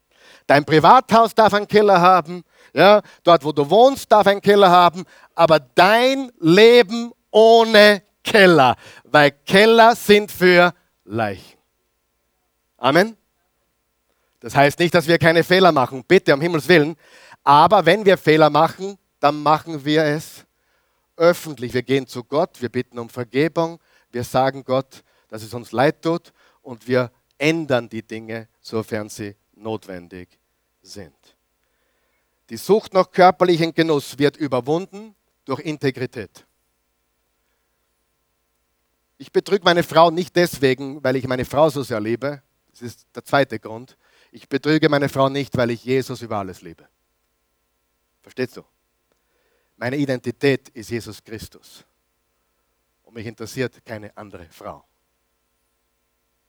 S1: Dein Privathaus darf einen Keller haben, ja, dort wo du wohnst darf einen Keller haben, aber dein Leben ohne Keller, weil Keller sind für Leichen. Amen. Das heißt nicht, dass wir keine Fehler machen, bitte um Himmels Willen, aber wenn wir Fehler machen, dann machen wir es öffentlich. Wir gehen zu Gott, wir bitten um Vergebung, wir sagen Gott, dass es uns leid tut und wir ändern die Dinge, sofern sie notwendig sind. Die Sucht nach körperlichem Genuss wird überwunden durch Integrität. Ich betrüge meine Frau nicht deswegen, weil ich meine Frau so sehr liebe. Das ist der zweite Grund. Ich betrüge meine Frau nicht, weil ich Jesus über alles liebe. Verstehst du? Meine Identität ist Jesus Christus. Und mich interessiert keine andere Frau.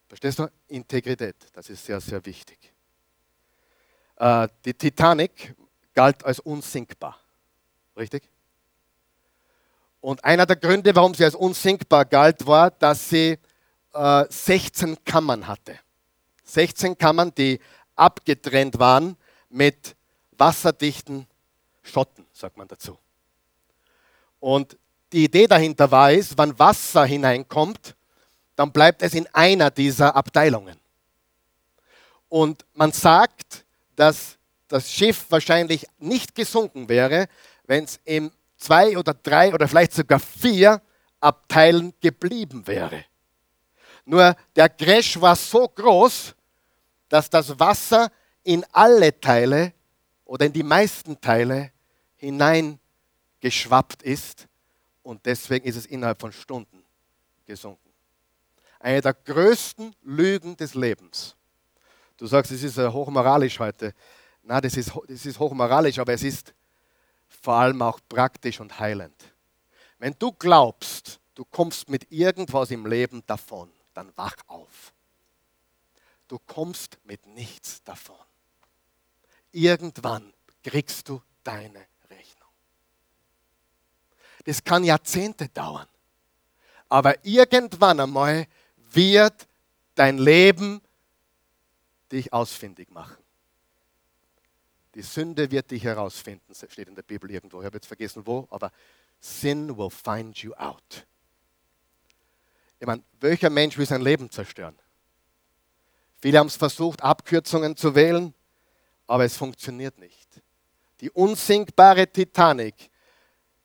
S1: Verstehst du? Integrität, das ist sehr, sehr wichtig. Äh, die Titanic galt als unsinkbar. Richtig? Und einer der Gründe, warum sie als unsinkbar galt, war, dass sie äh, 16 Kammern hatte. 16 Kammern, die abgetrennt waren mit wasserdichten Schotten, sagt man dazu. Und die Idee dahinter war es, wenn Wasser hineinkommt, dann bleibt es in einer dieser Abteilungen. Und man sagt, dass das Schiff wahrscheinlich nicht gesunken wäre, wenn es in zwei oder drei oder vielleicht sogar vier Abteilen geblieben wäre. Nur der Crash war so groß, dass das Wasser in alle Teile oder in die meisten Teile hineingeschwappt ist und deswegen ist es innerhalb von Stunden gesunken. Eine der größten Lügen des Lebens. Du sagst, es ist hochmoralisch heute. Na, das ist, das ist hochmoralisch, aber es ist vor allem auch praktisch und heilend. Wenn du glaubst, du kommst mit irgendwas im Leben davon, dann wach auf. Du kommst mit nichts davon. Irgendwann kriegst du deine Rechnung. Das kann Jahrzehnte dauern. Aber irgendwann einmal wird dein Leben dich ausfindig machen. Die Sünde wird dich herausfinden, steht in der Bibel irgendwo. Ich habe jetzt vergessen wo, aber Sin will find you out. Ich meine, welcher Mensch will sein Leben zerstören? Viele haben es versucht, Abkürzungen zu wählen, aber es funktioniert nicht. Die unsinkbare Titanic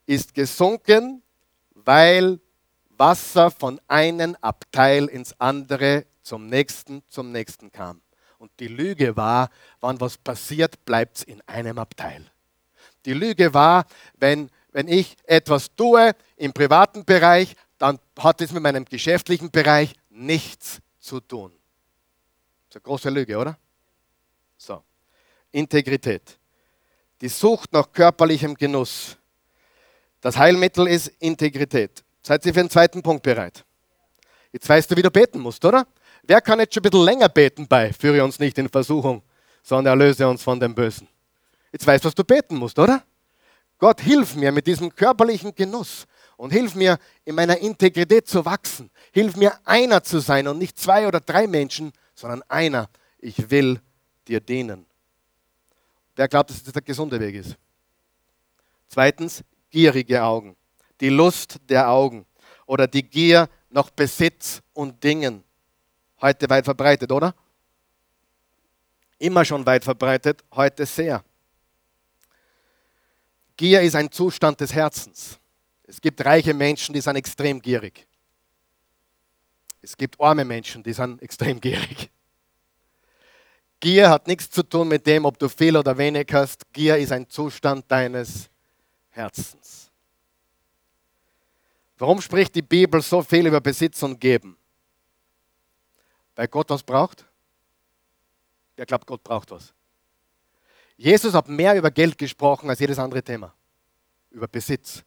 S1: ist gesunken, weil Wasser von einem Abteil ins andere zum nächsten, zum nächsten kam. Und die Lüge war, wann was passiert, bleibt es in einem Abteil. Die Lüge war, wenn, wenn ich etwas tue im privaten Bereich, dann hat es mit meinem geschäftlichen Bereich nichts zu tun. Das ist eine große Lüge, oder? So. Integrität. Die Sucht nach körperlichem Genuss. Das Heilmittel ist Integrität. Seid ihr für den zweiten Punkt bereit? Jetzt weißt du, wie du beten musst, oder? Wer kann jetzt schon ein bisschen länger beten bei, führe uns nicht in Versuchung, sondern erlöse uns von dem Bösen. Jetzt weißt du, was du beten musst, oder? Gott, hilf mir mit diesem körperlichen Genuss und hilf mir in meiner Integrität zu wachsen. Hilf mir einer zu sein und nicht zwei oder drei Menschen, sondern einer. Ich will dir dienen. Wer glaubt, dass das der gesunde Weg ist? Zweitens, gierige Augen. Die Lust der Augen oder die Gier nach Besitz und Dingen. Heute weit verbreitet, oder? Immer schon weit verbreitet, heute sehr. Gier ist ein Zustand des Herzens. Es gibt reiche Menschen, die sind extrem gierig. Es gibt arme Menschen, die sind extrem gierig. Gier hat nichts zu tun mit dem, ob du viel oder wenig hast. Gier ist ein Zustand deines Herzens. Warum spricht die Bibel so viel über Besitz und Geben? Weil Gott was braucht? Wer glaubt, Gott braucht was? Jesus hat mehr über Geld gesprochen als jedes andere Thema. Über Besitz,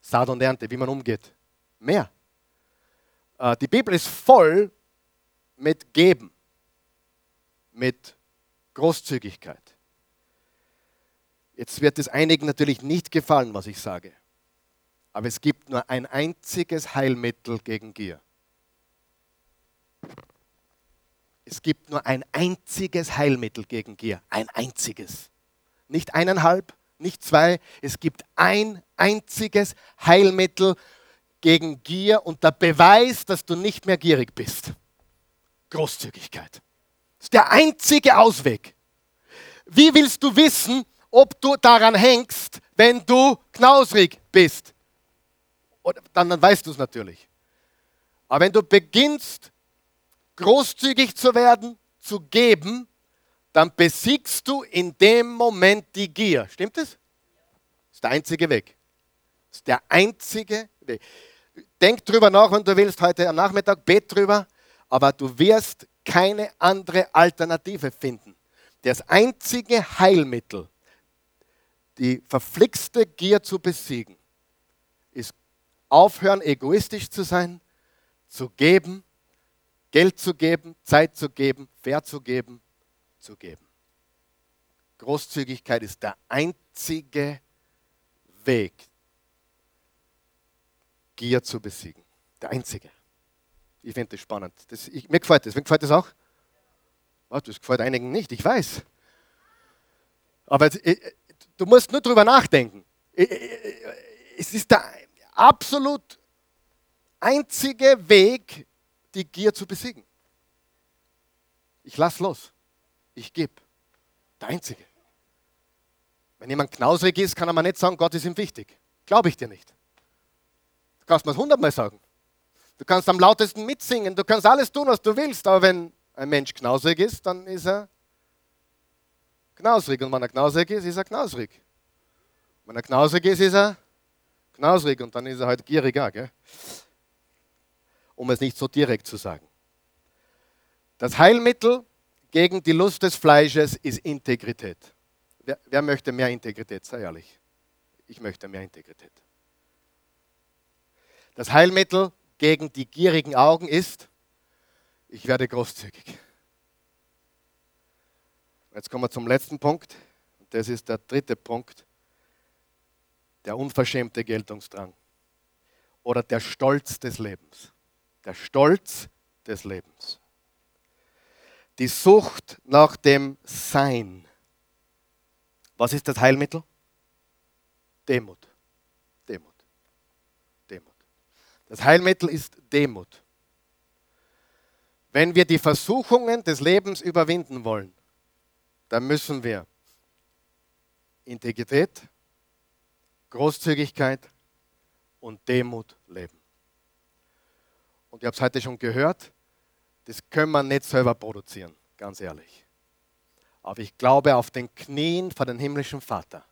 S1: Saat und Ernte, wie man umgeht. Mehr. Äh, die Bibel ist voll mit Geben mit Großzügigkeit. Jetzt wird es einigen natürlich nicht gefallen, was ich sage. Aber es gibt nur ein einziges Heilmittel gegen Gier. Es gibt nur ein einziges Heilmittel gegen Gier. Ein einziges. Nicht eineinhalb, nicht zwei. Es gibt ein einziges Heilmittel gegen Gier und der Beweis, dass du nicht mehr gierig bist. Großzügigkeit. Das ist der einzige Ausweg. Wie willst du wissen, ob du daran hängst, wenn du knausrig bist? Dann, dann weißt du es natürlich. Aber wenn du beginnst, großzügig zu werden, zu geben, dann besiegst du in dem Moment die Gier. Stimmt es? Das ist der einzige Weg. Das ist der einzige Weg. Denk drüber nach, wenn du willst, heute am Nachmittag, bet drüber, aber du wirst keine andere Alternative finden. Das einzige Heilmittel, die verflixte Gier zu besiegen, ist aufhören, egoistisch zu sein, zu geben, Geld zu geben, Zeit zu geben, fair zu geben, zu geben. Großzügigkeit ist der einzige Weg, Gier zu besiegen. Der einzige. Ich finde das spannend. Das, ich, mir gefällt das. Mir gefällt das auch? Oh, das gefällt einigen nicht, ich weiß. Aber äh, du musst nur drüber nachdenken. Äh, äh, es ist der absolut einzige Weg, die Gier zu besiegen. Ich lass los. Ich gebe. Der einzige. Wenn jemand knausrig ist, kann er mir nicht sagen, Gott ist ihm wichtig. Glaube ich dir nicht. Du kannst mir es hundertmal sagen. Du kannst am lautesten mitsingen, du kannst alles tun, was du willst, aber wenn ein Mensch knausrig ist, dann ist er knausrig. Und wenn er knausrig ist, ist er knausrig. Wenn er knausrig ist, ist er knausrig und dann ist er halt gierig auch, gell? Um es nicht so direkt zu sagen. Das Heilmittel gegen die Lust des Fleisches ist Integrität. Wer, wer möchte mehr Integrität? Sei ehrlich. Ich möchte mehr Integrität. Das Heilmittel gegen die gierigen Augen ist, ich werde großzügig. Jetzt kommen wir zum letzten Punkt. Und das ist der dritte Punkt. Der unverschämte Geltungsdrang. Oder der Stolz des Lebens. Der Stolz des Lebens. Die Sucht nach dem Sein. Was ist das Heilmittel? Demut. Das Heilmittel ist Demut. Wenn wir die Versuchungen des Lebens überwinden wollen, dann müssen wir Integrität, Großzügigkeit und Demut leben. Ich habe es heute schon gehört, das können wir nicht selber produzieren, ganz ehrlich. Aber ich glaube, auf den Knien vor dem himmlischen Vater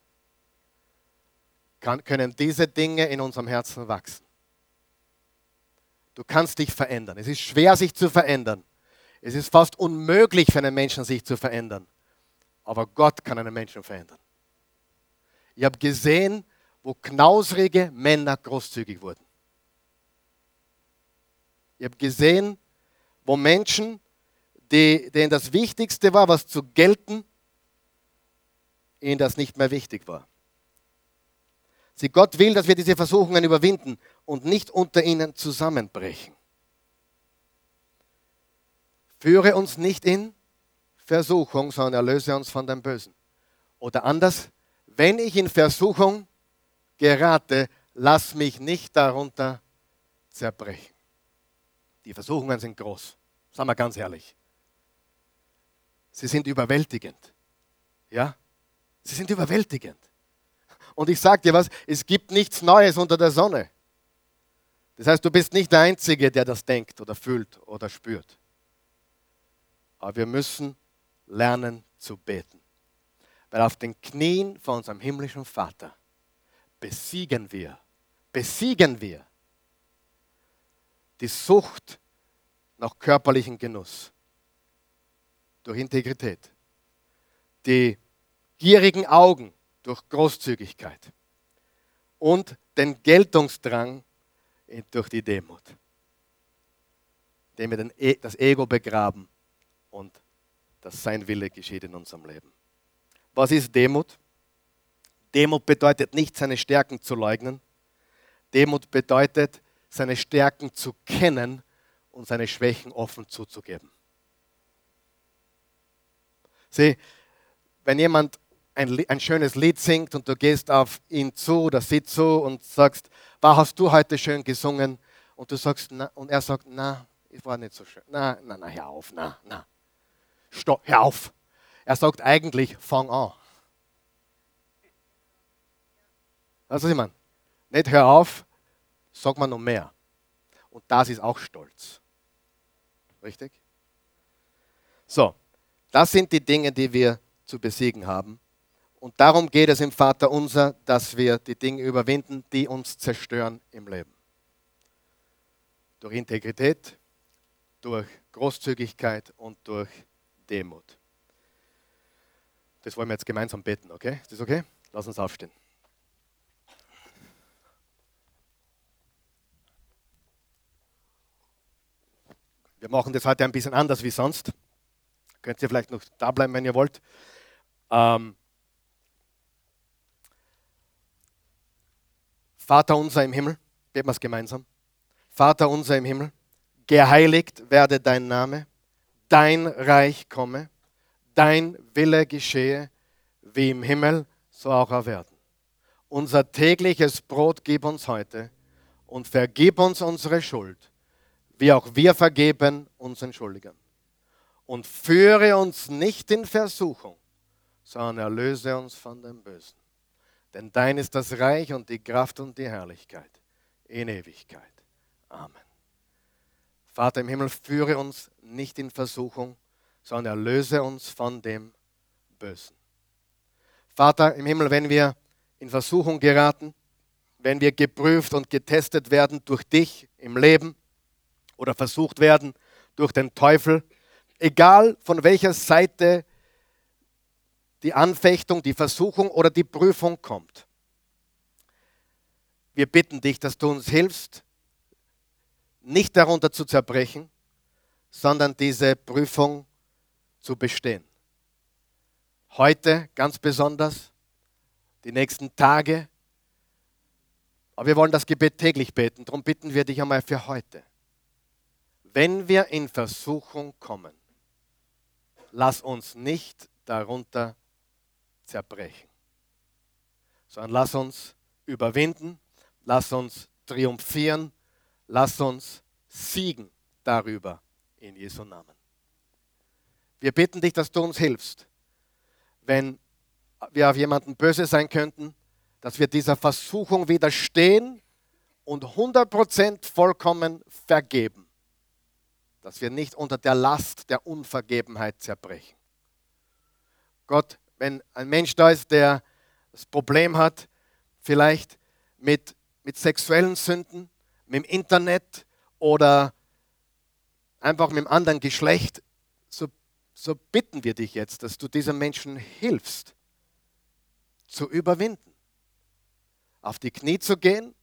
S1: können diese Dinge in unserem Herzen wachsen. Du kannst dich verändern. Es ist schwer, sich zu verändern. Es ist fast unmöglich für einen Menschen, sich zu verändern. Aber Gott kann einen Menschen verändern. Ich habe gesehen, wo knausrige Männer großzügig wurden. Ich habe gesehen, wo Menschen, die, denen das Wichtigste war, was zu gelten, ihnen das nicht mehr wichtig war. Sieh, Gott will, dass wir diese Versuchungen überwinden und nicht unter ihnen zusammenbrechen. Führe uns nicht in Versuchung, sondern erlöse uns von dem Bösen. Oder anders, wenn ich in Versuchung gerate, lass mich nicht darunter zerbrechen. Die Versuchungen sind groß, sagen wir ganz ehrlich. Sie sind überwältigend. Ja? Sie sind überwältigend. Und ich sage dir was, es gibt nichts Neues unter der Sonne. Das heißt, du bist nicht der Einzige, der das denkt oder fühlt oder spürt. Aber wir müssen lernen zu beten. Weil auf den Knien von unserem himmlischen Vater besiegen wir, besiegen wir die Sucht nach körperlichen Genuss durch Integrität, die gierigen Augen durch Großzügigkeit und den Geltungsdrang durch die Demut, indem wir e, das Ego begraben und dass sein Wille geschieht in unserem Leben. Was ist Demut? Demut bedeutet nicht, seine Stärken zu leugnen. Demut bedeutet, seine Stärken zu kennen und seine Schwächen offen zuzugeben. Sieh, wenn jemand ein, ein, schönes Lied singt und du gehst auf ihn zu oder sie zu und sagst, was hast du heute schön gesungen? Und du sagst, na, und er sagt, na, es war nicht so schön. Na, na, na, hör auf, na, na. Stopp, hör auf. Er sagt eigentlich, fang an. Also ich meine, nicht hör auf, sag mal noch mehr. Und das ist auch Stolz. Richtig? So, das sind die Dinge, die wir zu besiegen haben. Und darum geht es im Vater unser, dass wir die Dinge überwinden, die uns zerstören im Leben. Durch Integrität, durch Großzügigkeit und durch Demut. Das wollen wir jetzt gemeinsam beten, okay? Ist das okay? Lass uns aufstehen. Wir machen das heute ein bisschen anders wie sonst. Könnt ihr vielleicht noch da bleiben, wenn ihr wollt. Ähm, Vater unser im Himmel, beten wir es gemeinsam. Vater unser im Himmel, geheiligt werde dein Name, dein Reich komme, dein Wille geschehe, wie im Himmel, so auch auf Erden. Unser tägliches Brot gib uns heute und vergib uns unsere Schuld, wie auch wir vergeben unseren Schuldigern und führe uns nicht in Versuchung, sondern erlöse uns von dem Bösen. Denn dein ist das Reich und die Kraft und die Herrlichkeit in Ewigkeit. Amen. Vater im Himmel, führe uns nicht in Versuchung, sondern erlöse uns von dem Bösen. Vater im Himmel, wenn wir in Versuchung geraten, wenn wir geprüft und getestet werden durch dich im Leben oder versucht werden durch den Teufel, egal von welcher Seite die Anfechtung, die Versuchung oder die Prüfung kommt. Wir bitten dich, dass du uns hilfst, nicht darunter zu zerbrechen, sondern diese Prüfung zu bestehen. Heute ganz besonders, die nächsten Tage. Aber wir wollen das Gebet täglich beten, darum bitten wir dich einmal für heute. Wenn wir in Versuchung kommen, lass uns nicht darunter zerbrechen, sondern lass uns überwinden, lass uns triumphieren, lass uns siegen darüber in Jesu Namen. Wir bitten dich, dass du uns hilfst, wenn wir auf jemanden böse sein könnten, dass wir dieser Versuchung widerstehen und 100% vollkommen vergeben dass wir nicht unter der Last der Unvergebenheit zerbrechen. Gott, wenn ein Mensch da ist, der das Problem hat, vielleicht mit, mit sexuellen Sünden, mit dem Internet oder einfach mit dem anderen Geschlecht, so, so bitten wir dich jetzt, dass du diesem Menschen hilfst, zu überwinden, auf die Knie zu gehen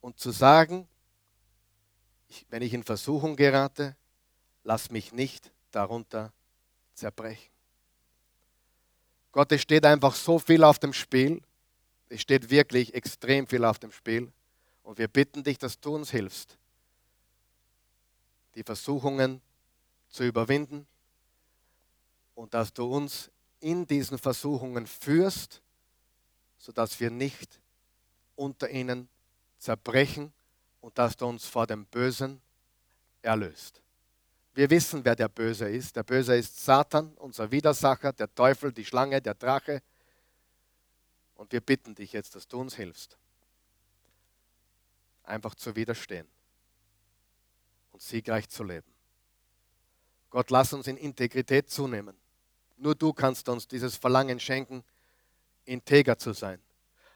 S1: und zu sagen, ich, wenn ich in Versuchung gerate, lass mich nicht darunter zerbrechen. Gott, es steht einfach so viel auf dem Spiel Es steht wirklich extrem viel auf dem Spiel. Und wir bitten dich, dass du uns hilfst, die Versuchungen zu überwinden und dass du uns in diesen Versuchungen führst, sodass wir nicht unter ihnen zerbrechen und dass du uns vor dem Bösen erlöst. Wir wissen, wer der Böse ist. Der Böse ist Satan, unser Widersacher, der Teufel, die Schlange, der Drache. Und wir bitten dich jetzt, dass du uns hilfst, einfach zu widerstehen und siegreich zu leben. Gott, lass uns in Integrität zunehmen. Nur du kannst uns dieses Verlangen schenken, integer zu sein.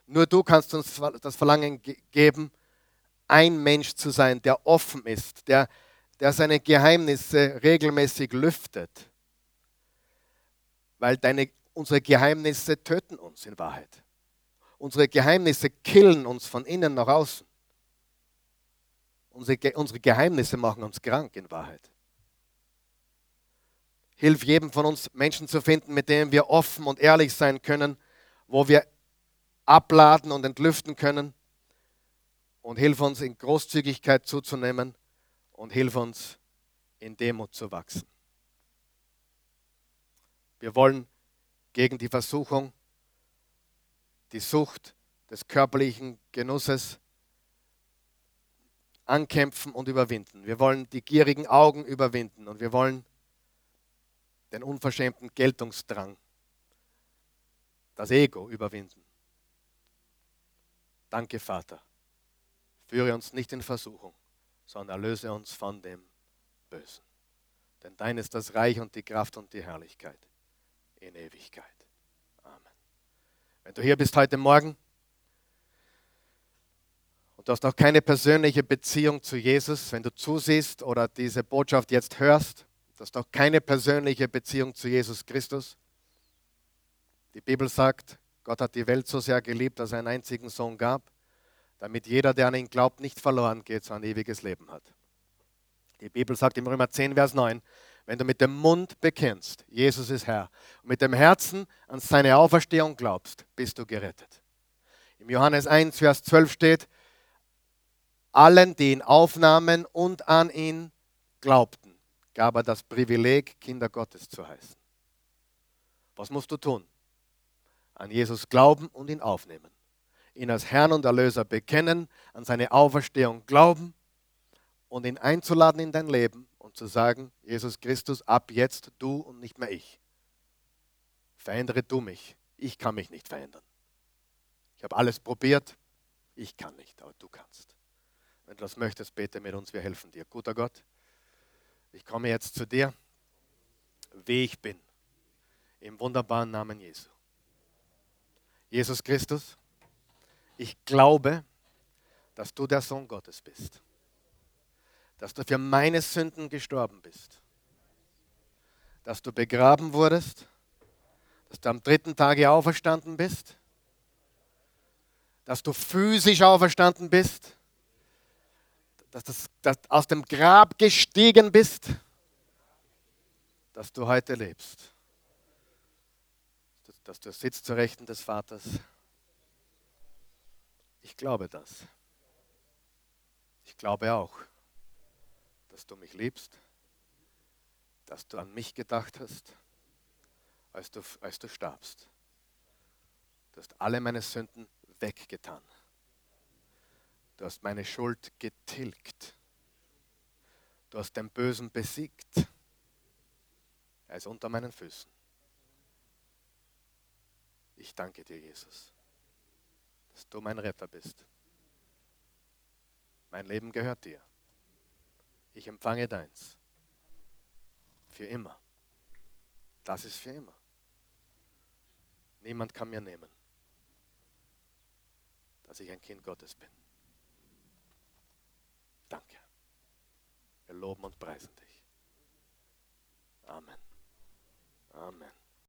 S1: Nur du kannst uns das Verlangen geben, ein Mensch zu sein, der offen ist, der, der seine Geheimnisse regelmäßig lüftet. Weil deine, unsere Geheimnisse töten uns in Wahrheit. Unsere Geheimnisse killen uns von innen nach außen. Unsere, unsere Geheimnisse machen uns krank in Wahrheit. Hilf jedem von uns Menschen zu finden, mit denen wir offen und ehrlich sein können, wo wir abladen und entlüften können. Und hilf uns in Großzügigkeit zuzunehmen und hilf uns in Demut zu wachsen. Wir wollen gegen die Versuchung die Sucht des körperlichen Genusses ankämpfen und überwinden. Wir wollen die gierigen Augen überwinden und wir wollen den unverschämten Geltungsdrang, das Ego überwinden. Danke, Vater. Führe uns nicht in Versuchung, sondern erlöse uns von dem Bösen. Denn dein ist das Reich und die Kraft und die Herrlichkeit in Ewigkeit. Wenn du hier bist heute Morgen und du hast auch keine persönliche Beziehung zu Jesus, wenn du zusiehst oder diese Botschaft jetzt hörst, du hast auch keine persönliche Beziehung zu Jesus Christus. Die Bibel sagt, Gott hat die Welt so sehr geliebt, dass er einen einzigen Sohn gab, damit jeder, der an ihn glaubt, nicht verloren geht, sondern ein ewiges Leben hat. Die Bibel sagt im Römer 10, Vers 9, wenn du mit dem Mund bekennst, Jesus ist Herr, und mit dem Herzen an seine Auferstehung glaubst, bist du gerettet. Im Johannes 1, Vers 12 steht, allen, die ihn aufnahmen und an ihn glaubten, gab er das Privileg, Kinder Gottes zu heißen. Was musst du tun? An Jesus glauben und ihn aufnehmen. Ihn als Herrn und Erlöser bekennen, an seine Auferstehung glauben und ihn einzuladen in dein Leben und zu sagen, Jesus Christus, ab jetzt du und nicht mehr ich. Verändere du mich. Ich kann mich nicht verändern. Ich habe alles probiert. Ich kann nicht, aber du kannst. Wenn du das möchtest, bete mit uns, wir helfen dir. Guter Gott, ich komme jetzt zu dir, wie ich bin, im wunderbaren Namen Jesu. Jesus Christus, ich glaube, dass du der Sohn Gottes bist. Dass du für meine Sünden gestorben bist, dass du begraben wurdest, dass du am dritten Tage auferstanden bist, dass du physisch auferstanden bist, dass du dass aus dem Grab gestiegen bist, dass du heute lebst, dass du sitzt zur Rechten des Vaters. Ich glaube das. Ich glaube auch dass du mich liebst, dass du an mich gedacht hast, als du, als du starbst. Du hast alle meine Sünden weggetan. Du hast meine Schuld getilgt. Du hast den Bösen besiegt. Er ist unter meinen Füßen. Ich danke dir, Jesus, dass du mein Retter bist. Mein Leben gehört dir ich empfange deins. Für immer. Das ist für immer. Niemand kann mir nehmen, dass ich ein Kind Gottes bin. Danke. Wir loben und preisen dich. Amen. Amen.